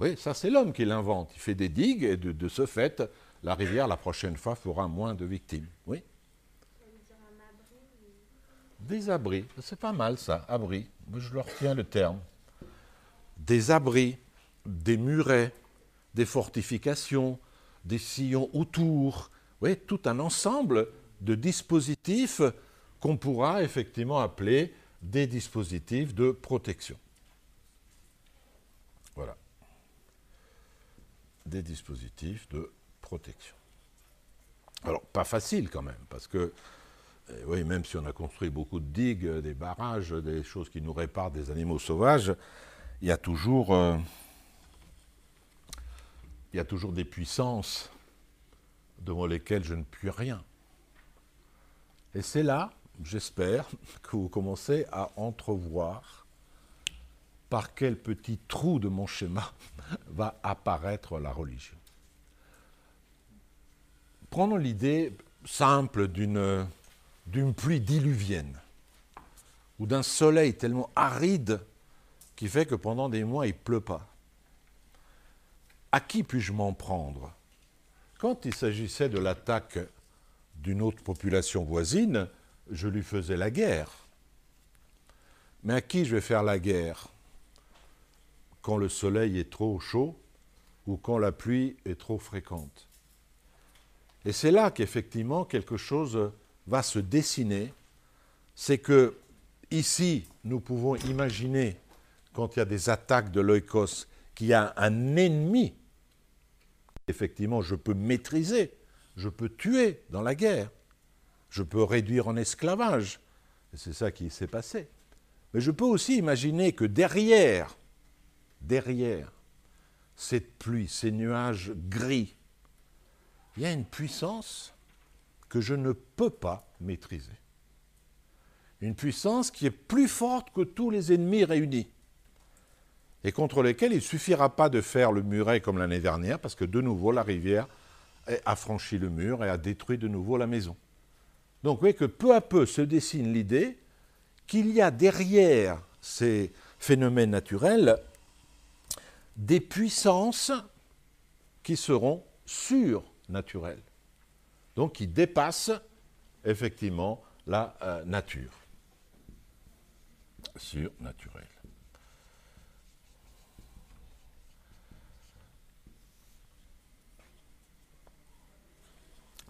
Oui, ça c'est l'homme qui l'invente. Il fait des digues et de, ce fait, la rivière, la prochaine fois, fera moins de victimes. Oui? Des abris, c'est pas mal ça, abri. Je leur retiens le terme des abris, des murets, des fortifications, des sillons autour, oui, tout un ensemble de dispositifs qu'on pourra effectivement appeler des dispositifs de protection. Voilà. Des dispositifs de protection. Alors, pas facile quand même, parce que, oui, même si on a construit beaucoup de digues, des barrages, des choses qui nous réparent des animaux sauvages, il y a toujours, euh, il y a toujours des puissances devant lesquelles je ne puis rien. Et c'est là, j'espère, (laughs) que vous commencez à entrevoir par quel petit trou de mon schéma (laughs) va apparaître la religion. Prenons l'idée simple d'une, d'une pluie diluvienne ou d'un soleil tellement aride qui fait que pendant des mois, il ne pleut pas. À qui puis-je m'en prendre? Quand il s'agissait de l'attaque d'une autre population voisine, je lui faisais la guerre. Mais à qui je vais faire la guerre? Quand le soleil est trop chaud ou quand la pluie est trop fréquente. Et c'est là qu'effectivement quelque chose va se dessiner, c'est que ici nous pouvons imaginer quand il y a des attaques de l'oikos, qu'il y a un ennemi, effectivement, je peux maîtriser, je peux tuer dans la guerre, je peux réduire en esclavage. Et c'est ça qui s'est passé. Mais je peux aussi imaginer que derrière, derrière cette pluie, ces nuages gris, il y a une puissance que je ne peux pas maîtriser. Une puissance qui est plus forte que tous les ennemis réunis et contre lesquels il ne suffira pas de faire le muret comme l'année dernière, parce que de nouveau la rivière a franchi le mur et a détruit de nouveau la maison. Donc vous voyez que peu à peu se dessine l'idée qu'il y a derrière ces phénomènes naturels des puissances qui seront surnaturelles, donc qui dépassent effectivement la euh, nature. Surnaturelle.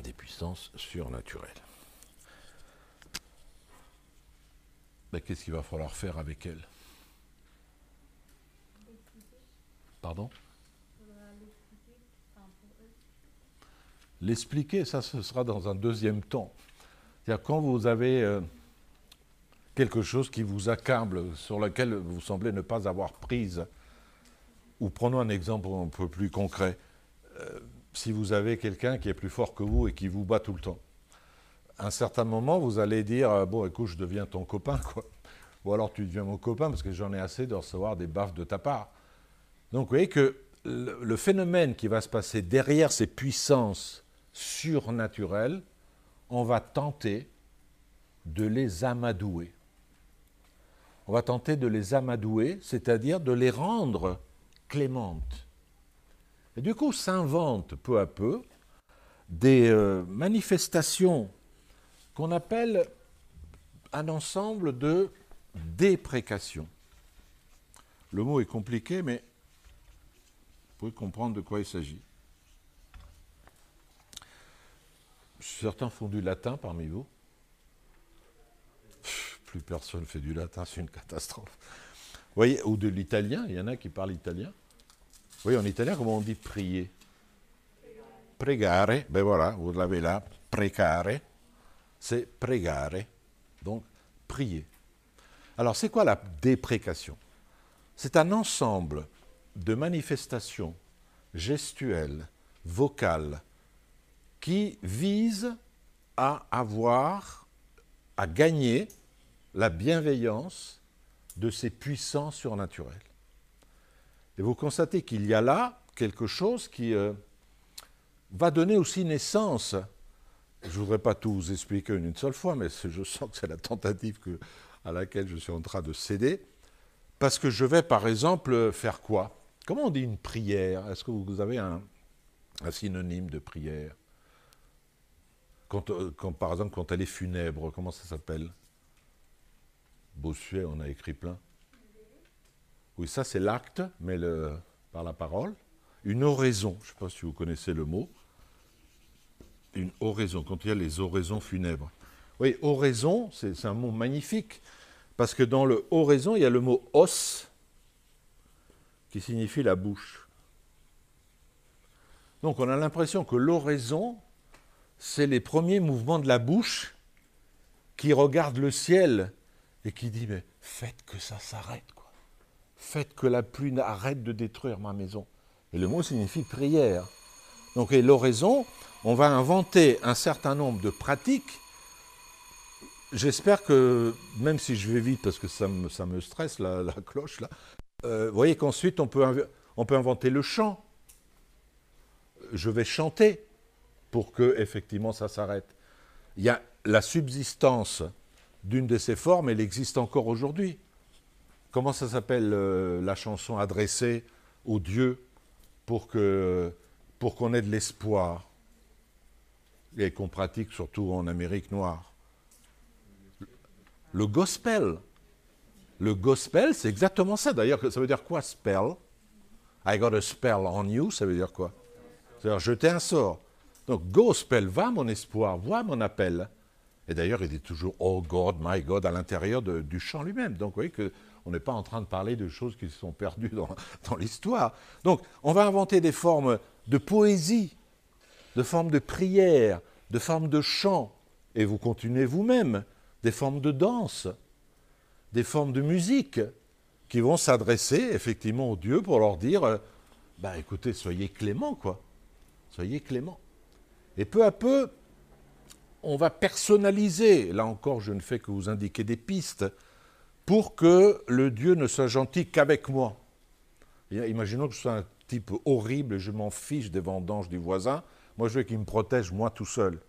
Des puissances surnaturelles. Mais qu'est-ce qu'il va falloir faire avec elles? Pardon? L'expliquer, ça ce sera dans un deuxième temps. C'est-à-dire quand vous avez euh, quelque chose qui vous accable, sur lequel vous semblez ne pas avoir prise, ou prenons un exemple un peu plus concret, euh, si vous avez quelqu'un qui est plus fort que vous et qui vous bat tout le temps, à un certain moment, vous allez dire, euh, bon écoute, je deviens ton copain, quoi. Ou alors tu deviens mon copain parce que j'en ai assez de recevoir des baffes de ta part. Donc vous voyez que le phénomène qui va se passer derrière ces puissances surnaturelles, on va tenter de les amadouer. On va tenter de les amadouer, c'est-à-dire de les rendre clémentes. Et du coup, s'inventent peu à peu des euh, manifestations qu'on appelle un ensemble de déprécations. Le mot est compliqué, mais vous pouvez comprendre de quoi il s'agit. Certains font du latin parmi vous. plus personne fait du latin, c'est une catastrophe. Vous voyez, ou de l'italien, il y en a qui parlent italien. Oui, en italien, comment on dit prier? Pregare, ben voilà, vous l'avez là, precare, c'est pregare, donc prier. Alors, c'est quoi la déprécation? C'est un ensemble de manifestations gestuelles, vocales, qui visent à avoir, à gagner la bienveillance de ces puissants surnaturels. Et vous constatez qu'il y a là quelque chose qui euh, va donner aussi naissance. Je ne voudrais pas tout vous expliquer une seule fois, mais je sens que c'est la tentative à laquelle je suis en train de céder. Parce que je vais, par exemple, faire quoi? Comment on dit une prière? Est-ce que vous avez un, synonyme de prière? Euh, quand, Par exemple, quand elle est funèbre, comment ça s'appelle? Bossuet, on a écrit plein. Oui, ça c'est l'acte, mais par la parole. Une oraison, je ne sais pas si vous connaissez le mot. Une oraison, quand il y a les oraisons funèbres. Oui, oraison, c'est un mot magnifique, parce que dans le oraison, il y a le mot os, qui signifie la bouche. Donc on a l'impression que l'oraison, c'est les premiers mouvements de la bouche qui regarde le ciel et qui dit mais faites que ça s'arrête. Faites que la pluie arrête de détruire ma maison. Et le mot signifie prière. Donc l'oraison, on va inventer un certain nombre de pratiques. J'espère que, même si je vais vite parce que ça me, stresse la, cloche là, euh, vous voyez qu'ensuite on peut inventer le chant. Je vais chanter pour que effectivement ça s'arrête. Il y a la subsistance d'une de ces formes, elle existe encore aujourd'hui. Comment ça s'appelle euh, la chanson adressée aux dieux pour que pour qu'on ait de l'espoir et qu'on pratique surtout en Amérique noire? Le gospel. Le gospel, c'est exactement ça. D'ailleurs, ça veut dire quoi, spell? I got a spell on you, ça veut dire quoi? C'est-à-dire jeter un sort. Donc, gospel, va mon espoir, vois mon appel. Et d'ailleurs, il est toujours Oh God, my God à l'intérieur du chant lui-même. Donc, vous voyez qu'on n'est pas en train de parler de choses qui sont perdues dans, dans l'histoire. Donc, on va inventer des formes de poésie, de formes de prière, de formes de chant. Et vous continuez vous-même, des formes de danse des formes de musique qui vont s'adresser effectivement aux dieux pour leur dire euh, bah écoutez, soyez clément, quoi. Soyez clément. Et peu à peu, on va personnaliser, là encore, je ne fais que vous indiquer des pistes, pour que le Dieu ne soit gentil qu'avec moi. imaginons que je sois un type horrible et je m'en fiche des vendanges du voisin. Moi, je veux qu'il me protège moi tout seul.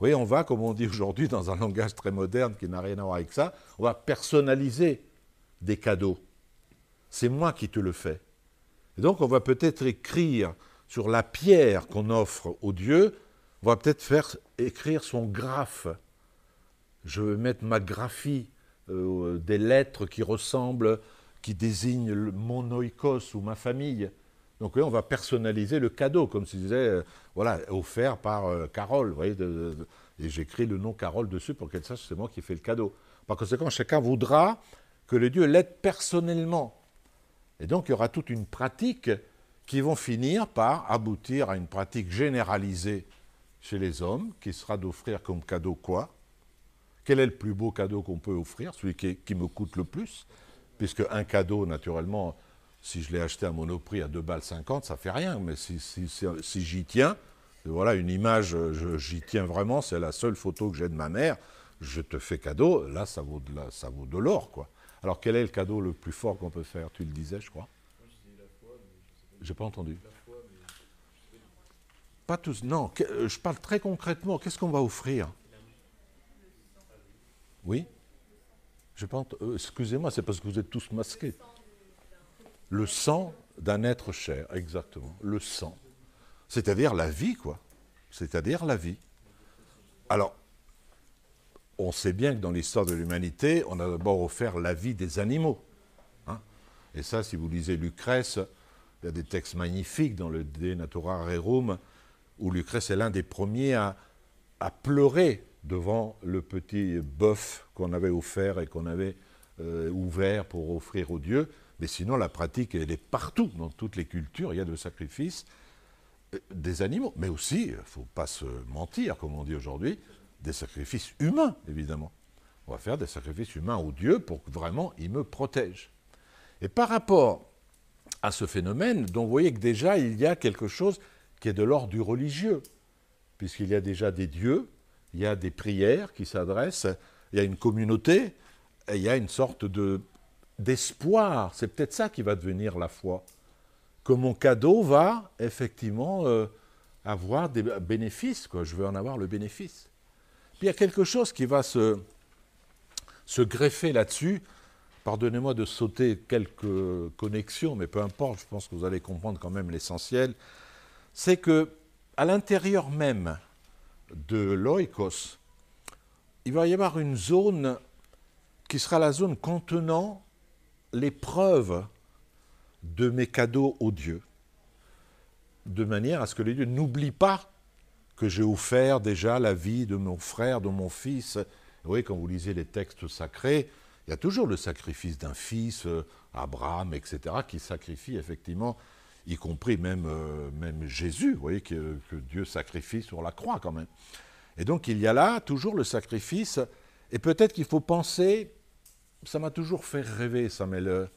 Oui, on va, comme on dit aujourd'hui dans un langage très moderne qui n'a rien à voir avec ça, on va personnaliser des cadeaux. c'est moi qui te le fais. Et donc on va peut-être écrire sur la pierre qu'on offre au Dieu, on va peut-être faire écrire son graphe. Je vais mettre ma graphie, euh, des lettres qui ressemblent, qui désignent mon oikos ou ma famille. Donc oui, on va personnaliser le cadeau, comme si disait, euh, voilà, offert par euh, Carole, voyez, et j'écris le nom Carole dessus pour qu'elle sache que c'est moi qui ai fait le cadeau. Par conséquent, chacun voudra que le Dieu l'aide personnellement. Et donc, il y aura toute une pratique qui vont finir par aboutir à une pratique généralisée chez les hommes, qui sera d'offrir comme cadeau quoi? Quel est le plus beau cadeau qu'on peut offrir Celui qui, me coûte le plus? Puisque un cadeau, naturellement, si je l'ai acheté à Monoprix à 2 balles 50, ça fait rien. Mais si, si j'y tiens, voilà une image, j'y tiens vraiment, c'est la seule photo que j'ai de ma mère, je te fais cadeau, là ça vaut de, ça vaut de l'or. quoi. Alors quel est le cadeau le plus fort qu'on peut faire? Tu le disais, je crois. J'ai pas entendu. Pas tous. Non, euh, je parle très concrètement. Qu'est-ce qu'on va offrir? Oui? Je pas euh, Excusez-moi, c'est parce que vous êtes tous masqués. Le sang d'un être cher, exactement. Le sang. C'est-à-dire la vie, quoi. C'est-à-dire la vie. Alors, on sait bien que dans l'histoire de l'humanité, on a d'abord offert la vie des animaux. Hein. Et ça, si vous lisez Lucrèce, il y a des textes magnifiques dans le De Natura Rerum, où Lucrèce est l'un des premiers à, pleurer devant le petit bœuf qu'on avait offert et qu'on avait euh, ouvert pour offrir aux dieux. Mais sinon, la pratique, elle est partout, dans toutes les cultures, il y a de sacrifices euh, des animaux. Mais aussi, il ne faut pas se mentir, comme on dit aujourd'hui, des sacrifices humains, évidemment. On va faire des sacrifices humains aux dieux pour que vraiment ils me protègent. Et par rapport à ce phénomène, donc vous voyez que déjà il y a quelque chose qui est de l'ordre du religieux, puisqu'il y a déjà des dieux, il y a des prières qui s'adressent, il y a une communauté, et il y a une sorte de d'espoir. C'est peut-être ça qui va devenir la foi. Que mon cadeau va effectivement euh, avoir des bénéfices, quoi. je veux en avoir le bénéfice il y a quelque chose qui va se, se greffer là-dessus. Pardonnez-moi de sauter quelques connexions, mais peu importe, je pense que vous allez comprendre quand même l'essentiel. C'est que à l'intérieur même de l'oikos, il va y avoir une zone qui sera la zone contenant les preuves de mes cadeaux aux dieux, de manière à ce que les dieux n'oublient pas que j'ai offert déjà la vie de mon frère, de mon fils. Vous voyez, quand vous lisez les textes sacrés, il y a toujours le sacrifice d'un fils, euh, Abraham, etc., qui sacrifie effectivement, y compris même, euh, même Jésus, vous voyez, que, que, Dieu sacrifie sur la croix quand même. Et donc il y a là toujours le sacrifice, et peut-être qu'il faut penser, ça m'a toujours fait rêver, ça, mais le,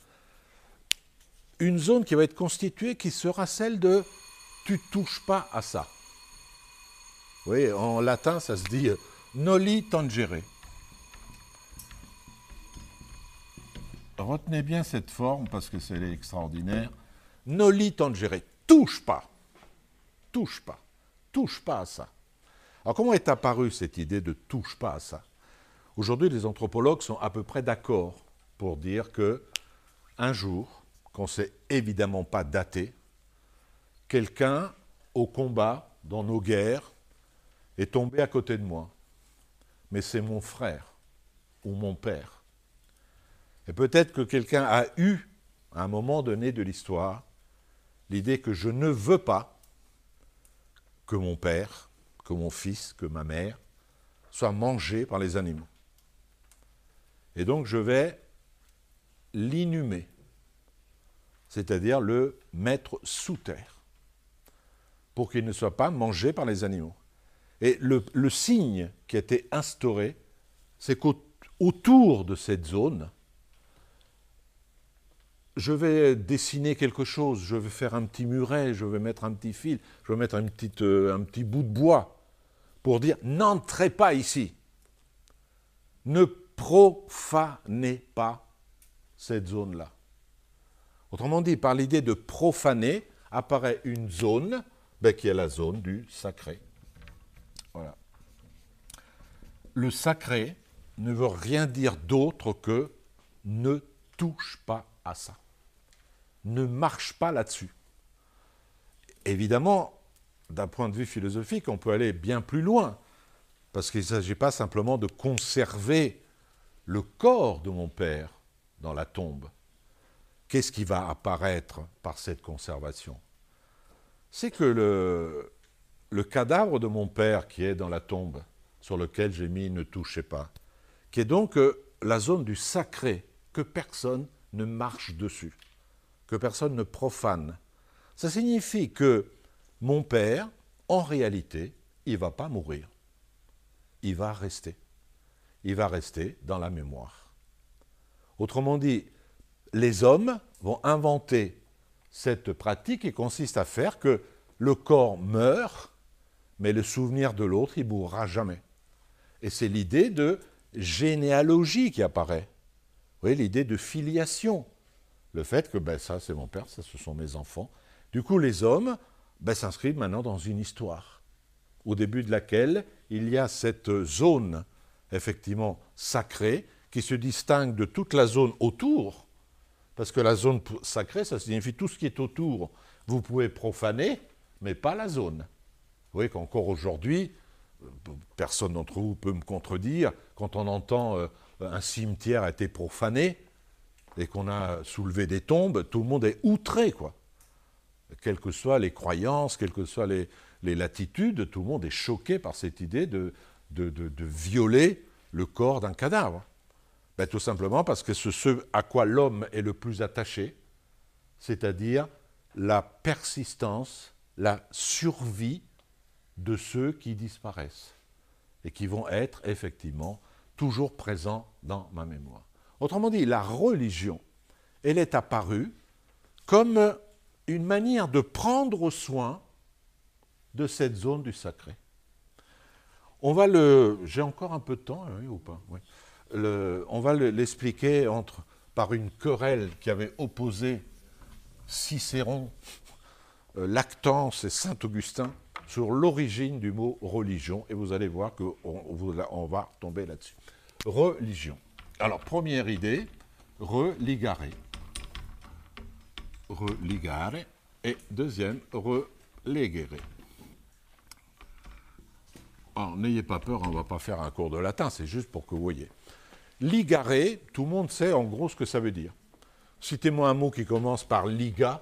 une zone qui va être constituée qui sera celle de tu touches pas à ça. Oui, en latin, ça se dit noli tangere. Retenez bien cette forme parce que c'est extraordinaire. Noli tangere. Touche pas. Touche pas. Touche pas à ça. Alors, comment est apparue cette idée de touche pas à ça? Aujourd'hui, les anthropologues sont à peu près d'accord pour dire que un jour, qu'on ne sait évidemment pas dater, quelqu'un au combat, dans nos guerres, est tombé à côté de moi. Mais c'est mon frère ou mon père. Et peut-être que quelqu'un a eu, à un moment donné de l'histoire, l'idée que je ne veux pas que mon père, que mon fils, que ma mère soient mangés par les animaux. Et donc je vais l'inhumer, c'est-à-dire le mettre sous terre, pour qu'il ne soit pas mangé par les animaux. Et le, signe qui a été instauré, c'est qu'autour de cette zone, je vais dessiner quelque chose, je vais faire un petit muret, je vais mettre un petit fil, je vais mettre euh, un petit bout de bois pour dire n'entrez pas ici. Ne profanez pas cette zone-là. Autrement dit, par l'idée de profaner, apparaît une zone ben, qui est la zone du sacré. Voilà. Le sacré ne veut rien dire d'autre que ne touche pas à ça. Ne marche pas là-dessus. Évidemment, d'un point de vue philosophique, on peut aller bien plus loin, parce qu'il ne s'agit pas simplement de conserver le corps de mon père dans la tombe. Qu'est-ce qui va apparaître par cette conservation? C'est que le, cadavre de mon père qui est dans la tombe, sur lequel j'ai mis ne touchez pas, qui est donc euh, la zone du sacré, que personne ne marche dessus, que personne ne profane. Ça signifie que mon père, en réalité, il ne va pas mourir. Il va rester. Il va rester dans la mémoire. Autrement dit, les hommes vont inventer cette pratique qui consiste à faire que le corps meurt, mais le souvenir de l'autre, il mourra jamais. Et c'est l'idée de généalogie qui apparaît. Vous voyez, l'idée de filiation. Le fait que ben, ça, c'est mon père, ça, ce sont mes enfants. Du coup, les hommes ben, s'inscrivent maintenant dans une histoire, au début de laquelle il y a cette zone, effectivement, sacrée, qui se distingue de toute la zone autour, parce que la zone sacrée, ça signifie tout ce qui est autour. Vous pouvez profaner, mais pas la zone. Vous voyez qu'encore aujourd'hui, personne d'entre vous peut me contredire, quand on entend euh, un cimetière a été profané et qu'on a soulevé des tombes, tout le monde est outré, quoi. Quelles que soient les croyances, quelles que soient les, latitudes, tout le monde est choqué par cette idée de, violer le corps d'un cadavre. Ben, tout simplement parce que c'est ce à quoi l'homme est le plus attaché, c'est-à-dire la persistance, la survie de ceux qui disparaissent et qui vont être effectivement toujours présents dans ma mémoire. Autrement dit, la religion, elle est apparue comme une manière de prendre soin de cette zone du sacré. On va le. J'ai encore un peu de temps, oui. On va l'expliquer par une querelle qui avait opposé Cicéron, euh, Lactance et Saint Augustin sur l'origine du mot religion, et vous allez voir qu'on on va tomber là-dessus. Religion. Alors, première idée, religare. Religare. Et deuxième, relegere. Alors, n'ayez pas peur, on ne va pas faire un cours de latin, c'est juste pour que vous voyez. Ligare, tout le monde sait en gros ce que ça veut dire. Citez-moi un mot qui commence par liga,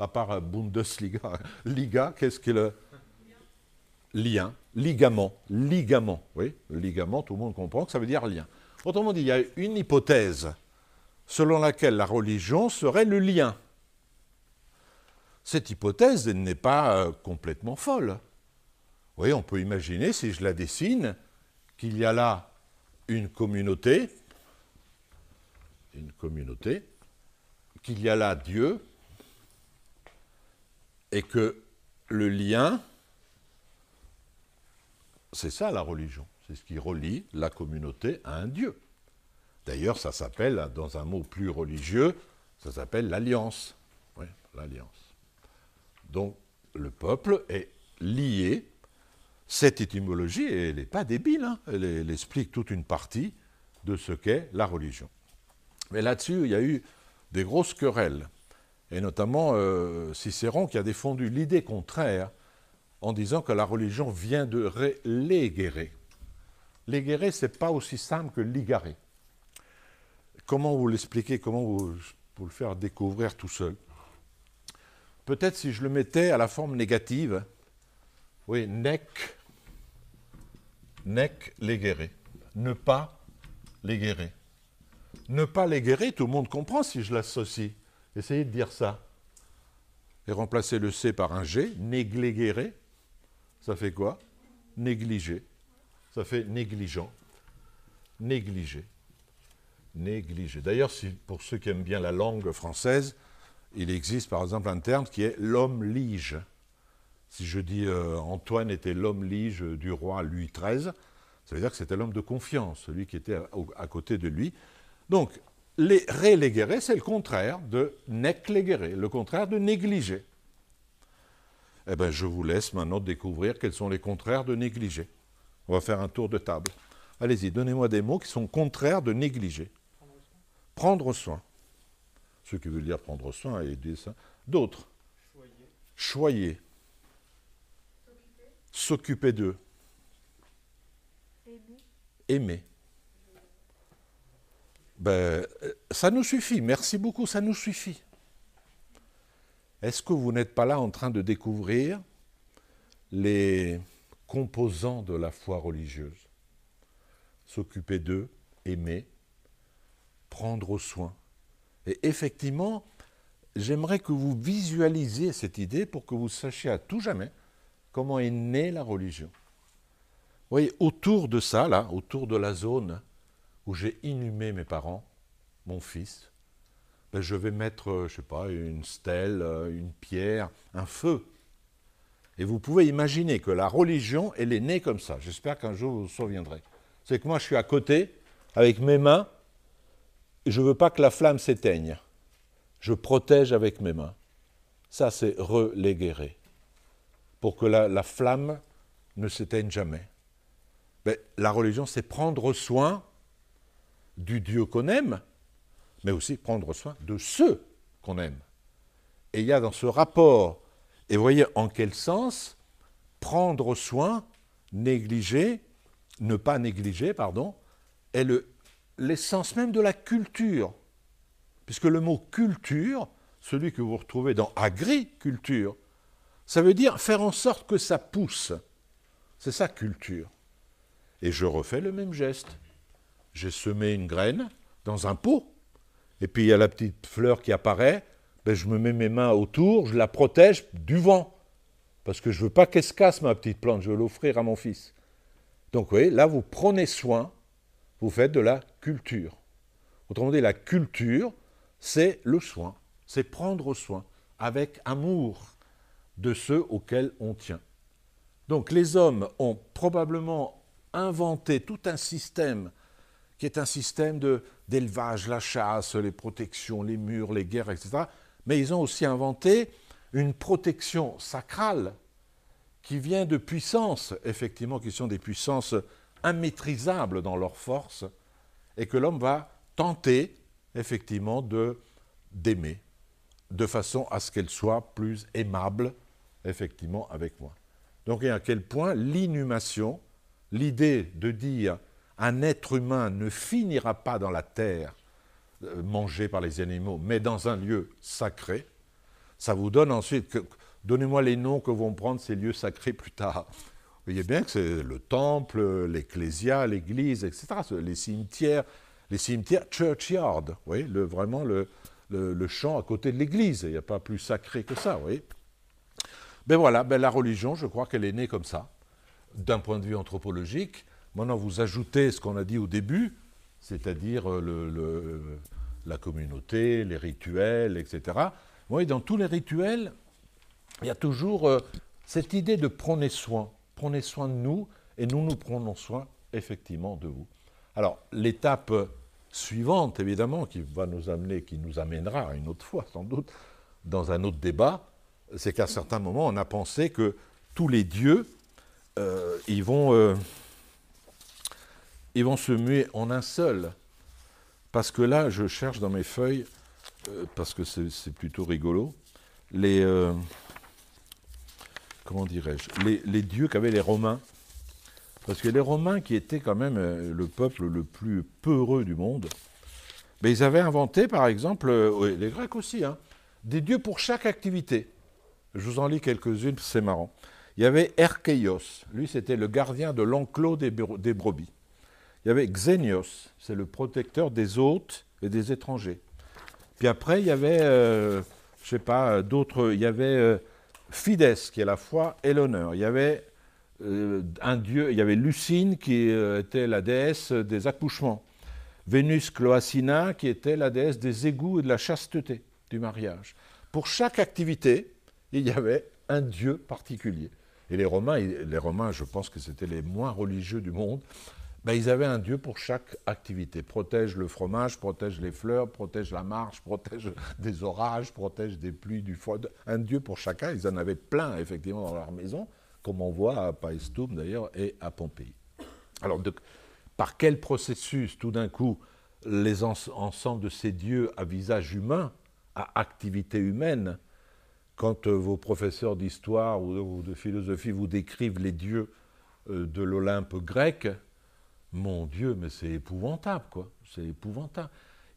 à part Bundesliga. (laughs) Liga, qu'est-ce que le lien, ligament, ligament. Oui, ligament, tout le monde comprend que ça veut dire lien. Autrement dit, il y a une hypothèse selon laquelle la religion serait le lien. Cette hypothèse n'est pas euh, complètement folle. Oui, on peut imaginer, si je la dessine, qu'il y a là une communauté, une communauté, qu'il y a là Dieu, et que le lien, c'est ça la religion. C'est ce qui relie la communauté à un Dieu. D'ailleurs, ça s'appelle, dans un mot plus religieux, ça s'appelle l'alliance. L'alliance. Donc, le peuple est lié. Cette étymologie, elle n'est pas débile, hein. elle, explique toute une partie de ce qu'est la religion. Mais là-dessus, il y a eu des grosses querelles, et notamment euh, Cicéron qui a défendu l'idée contraire en disant que la religion vient de reléguer. Léguer, ce n'est pas aussi simple que ligarer. Comment vous l'expliquer Comment vous, le faire découvrir tout seul? Peut-être si je le mettais à la forme négative, oui, nec, nec léguer. Ne pas léguer. Ne pas léguer, tout le monde comprend si je l'associe. Essayez de dire ça. Et remplacer le C par un G, néglégérer, ça fait quoi? Négliger. Ça fait négligent. Négliger. Négliger. D'ailleurs, pour ceux qui aiment bien la langue française, il existe par exemple un terme qui est l'homme lige. Si je dis euh, Antoine était l'homme lige du roi Louis XIII, ça veut dire que c'était l'homme de confiance, celui qui était à, côté de lui. Donc, les reléguer, c'est le contraire de necléguer, le contraire de négliger. Eh bien, je vous laisse maintenant découvrir quels sont les contraires de négliger. On va faire un tour de table. Allez-y, donnez-moi des mots qui sont contraires de négliger. Prendre soin. Ce qui veut dire prendre soin et ça. D'autres. Choyer. S'occuper d'eux. Aimer. Ben, ça nous suffit. Merci beaucoup, ça nous suffit. Est-ce que vous n'êtes pas là en train de découvrir les composants de la foi religieuse S'occuper d'eux, aimer, prendre soin. Et effectivement, j'aimerais que vous visualisiez cette idée pour que vous sachiez à tout jamais comment est née la religion. Vous voyez, autour de ça, là, autour de la zone où j'ai inhumé mes parents, mon fils, ben je vais mettre, je sais pas, une stèle, une pierre, un feu. Et vous pouvez imaginer que la religion, elle est née comme ça. J'espère qu'un jour vous vous souviendrez. C'est que moi, je suis à côté, avec mes mains, et je ne veux pas que la flamme s'éteigne. Je protège avec mes mains. Ça, c'est reléguer pour que la, flamme ne s'éteigne jamais. Mais la religion, c'est prendre soin du Dieu qu'on aime, mais aussi prendre soin de ceux qu'on aime. Et il y a dans ce rapport, et voyez en quel sens prendre soin, négliger, ne pas négliger, pardon, est l'essence même de la culture. Puisque le mot culture, celui que vous retrouvez dans agriculture, ça veut dire faire en sorte que ça pousse. C'est ça culture. Et je refais le même geste. J'ai semé une graine dans un pot, et puis il y a la petite fleur qui apparaît, ben je me mets mes mains autour, je la protège du vent, parce que je ne veux pas qu'elle se casse, ma petite plante, je veux l'offrir à mon fils. Donc vous voyez, là, vous prenez soin, vous faites de la culture. Autrement dit, la culture, c'est le soin, c'est prendre soin avec amour, de ceux auxquels on tient. Donc les hommes ont probablement inventé tout un système qui est un système d'élevage, la chasse, les protections, les murs, les guerres, etc. Mais ils ont aussi inventé une protection sacrale qui vient de puissances, effectivement, qui sont des puissances immaîtrisables dans leur force, et que l'homme va tenter, effectivement, de d'aimer, de façon à ce qu'elle soit plus aimable effectivement avec moi. Donc à quel point l'inhumation, l'idée de dire un être humain ne finira pas dans la terre mangé par les animaux, mais dans un lieu sacré, ça vous donne ensuite, donnez-moi les noms que vont prendre ces lieux sacrés plus tard. Vous voyez bien que c'est le temple, l'ecclésia, l'église, etc., les cimetières, les cimetières churchyard, vous voyez, vraiment le, champ à côté de l'église, il n'y a pas plus sacré que ça, vous voyez. Ben voilà, ben la religion, je crois qu'elle est née comme ça, d'un point de vue anthropologique. Maintenant, vous ajoutez ce qu'on a dit au début, c'est-à-dire euh, la communauté, les rituels, etc. Oui, dans tous les rituels, il y a toujours euh, cette idée de prenez soin, prenez soin de nous, et nous nous prenons soin effectivement de vous. Alors, l'étape suivante, évidemment, qui va nous amener, qui nous amènera une autre fois sans doute, dans un autre débat, c'est qu'à certains moments, on a pensé que tous les dieux, euh, ils, vont, ils vont se muer en un seul. Parce que là, je cherche dans mes feuilles, euh, parce que c'est plutôt rigolo, les. comment dirais-je les, dieux qu'avaient les Romains. Parce que les Romains, qui étaient quand même le peuple le plus peureux du monde, mais ils avaient inventé, par exemple, les Grecs aussi, hein, des dieux pour chaque activité. Je vous en lis quelques-unes, c'est marrant. Il y avait Erkeios, lui c'était le gardien de l'enclos des, brebis. Il y avait Xenios, c'est le protecteur des hôtes et des étrangers. Puis après, il y avait, euh, je sais pas, d'autres, il y avait euh, Fides, qui est la foi et l'honneur. Il y avait euh, un dieu, il y avait Lucine, qui était la déesse des accouchements. Vénus Cloacina, qui était la déesse des égouts et de la chasteté, du mariage. Pour chaque activité, il y avait un dieu particulier. Et les Romains, les Romains, je pense que c'était les moins religieux du monde, ben, ils avaient un dieu pour chaque activité. Protège le fromage, protège les fleurs, protège la marche, protège des orages, protège des pluies, du froid. Un dieu pour chacun. Ils en avaient plein, effectivement, dans leur maison, comme on voit à Paestum, d'ailleurs, et à Pompéi. Alors, par quel processus, tout d'un coup, les ensembles de ces dieux à visage humain à activité humaine. Quand euh, vos professeurs d'histoire ou de philosophie vous décrivent les dieux euh, de l'Olympe grec, mon Dieu, mais c'est épouvantable, quoi. C'est épouvantable.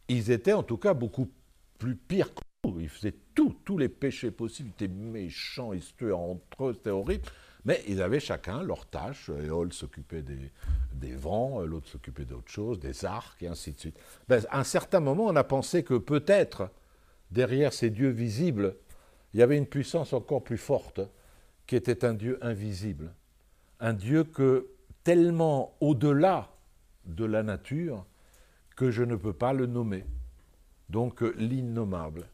Ils étaient en tout cas beaucoup plus pires que nous. Ils faisaient tout, tous les péchés possibles. Ils étaient méchants, ils se tuaient entre eux, c'était horrible. Mais ils avaient chacun leur tâche. Éole s'occupait des, des, vents, l'autre s'occupait d'autre chose, des arcs, et ainsi de suite. Ben, à un certain moment, on a pensé que peut-être, derrière ces dieux visibles, il y avait une puissance encore plus forte, qui était un Dieu invisible. Un Dieu que, tellement au-delà de la nature, que je ne peux pas le nommer. Donc l'innommable.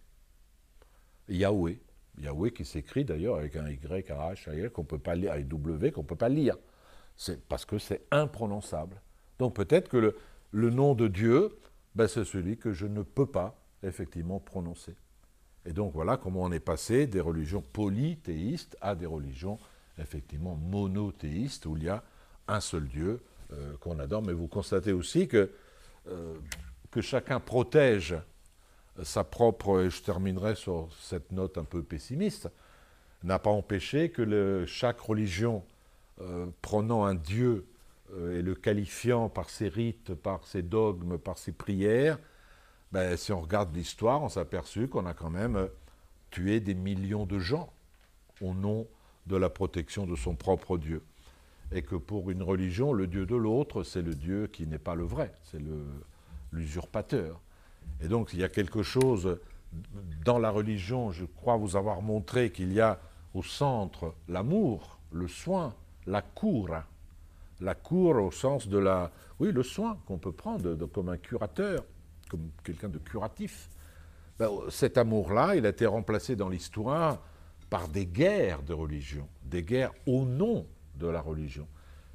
Yahweh. Yahweh qui s'écrit d'ailleurs avec un Y, un H, qu'on peut pas lire, avec W, qu'on ne peut pas lire. C'est parce que c'est imprononçable. Donc peut-être que le, nom de Dieu, ben, c'est celui que je ne peux pas effectivement prononcer. Et donc voilà comment on est passé des religions polythéistes à des religions effectivement monothéistes, où il y a un seul Dieu euh, qu'on adore. Mais vous constatez aussi que, euh, chacun protège sa propre, et je terminerai sur cette note un peu pessimiste, n'a pas empêché que chaque religion, euh, prenant un Dieu euh, et le qualifiant par ses rites, par ses dogmes, par ses prières, ben, si on regarde l'histoire, on s'est aperçu qu'on a quand même euh, tué des millions de gens au nom de la protection de son propre Dieu. Et que pour une religion, le Dieu de l'autre, c'est le Dieu qui n'est pas le vrai, c'est l'usurpateur. Et donc il y a quelque chose dans la religion, je crois vous avoir montré qu'il y a au centre l'amour, le soin, la cour. La cour au sens de la... Oui, le soin qu'on peut prendre comme un curateur, comme quelqu'un de curatif. Ben, cet amour-là, il a été remplacé dans l'histoire par des guerres de religion, des guerres au nom de la religion.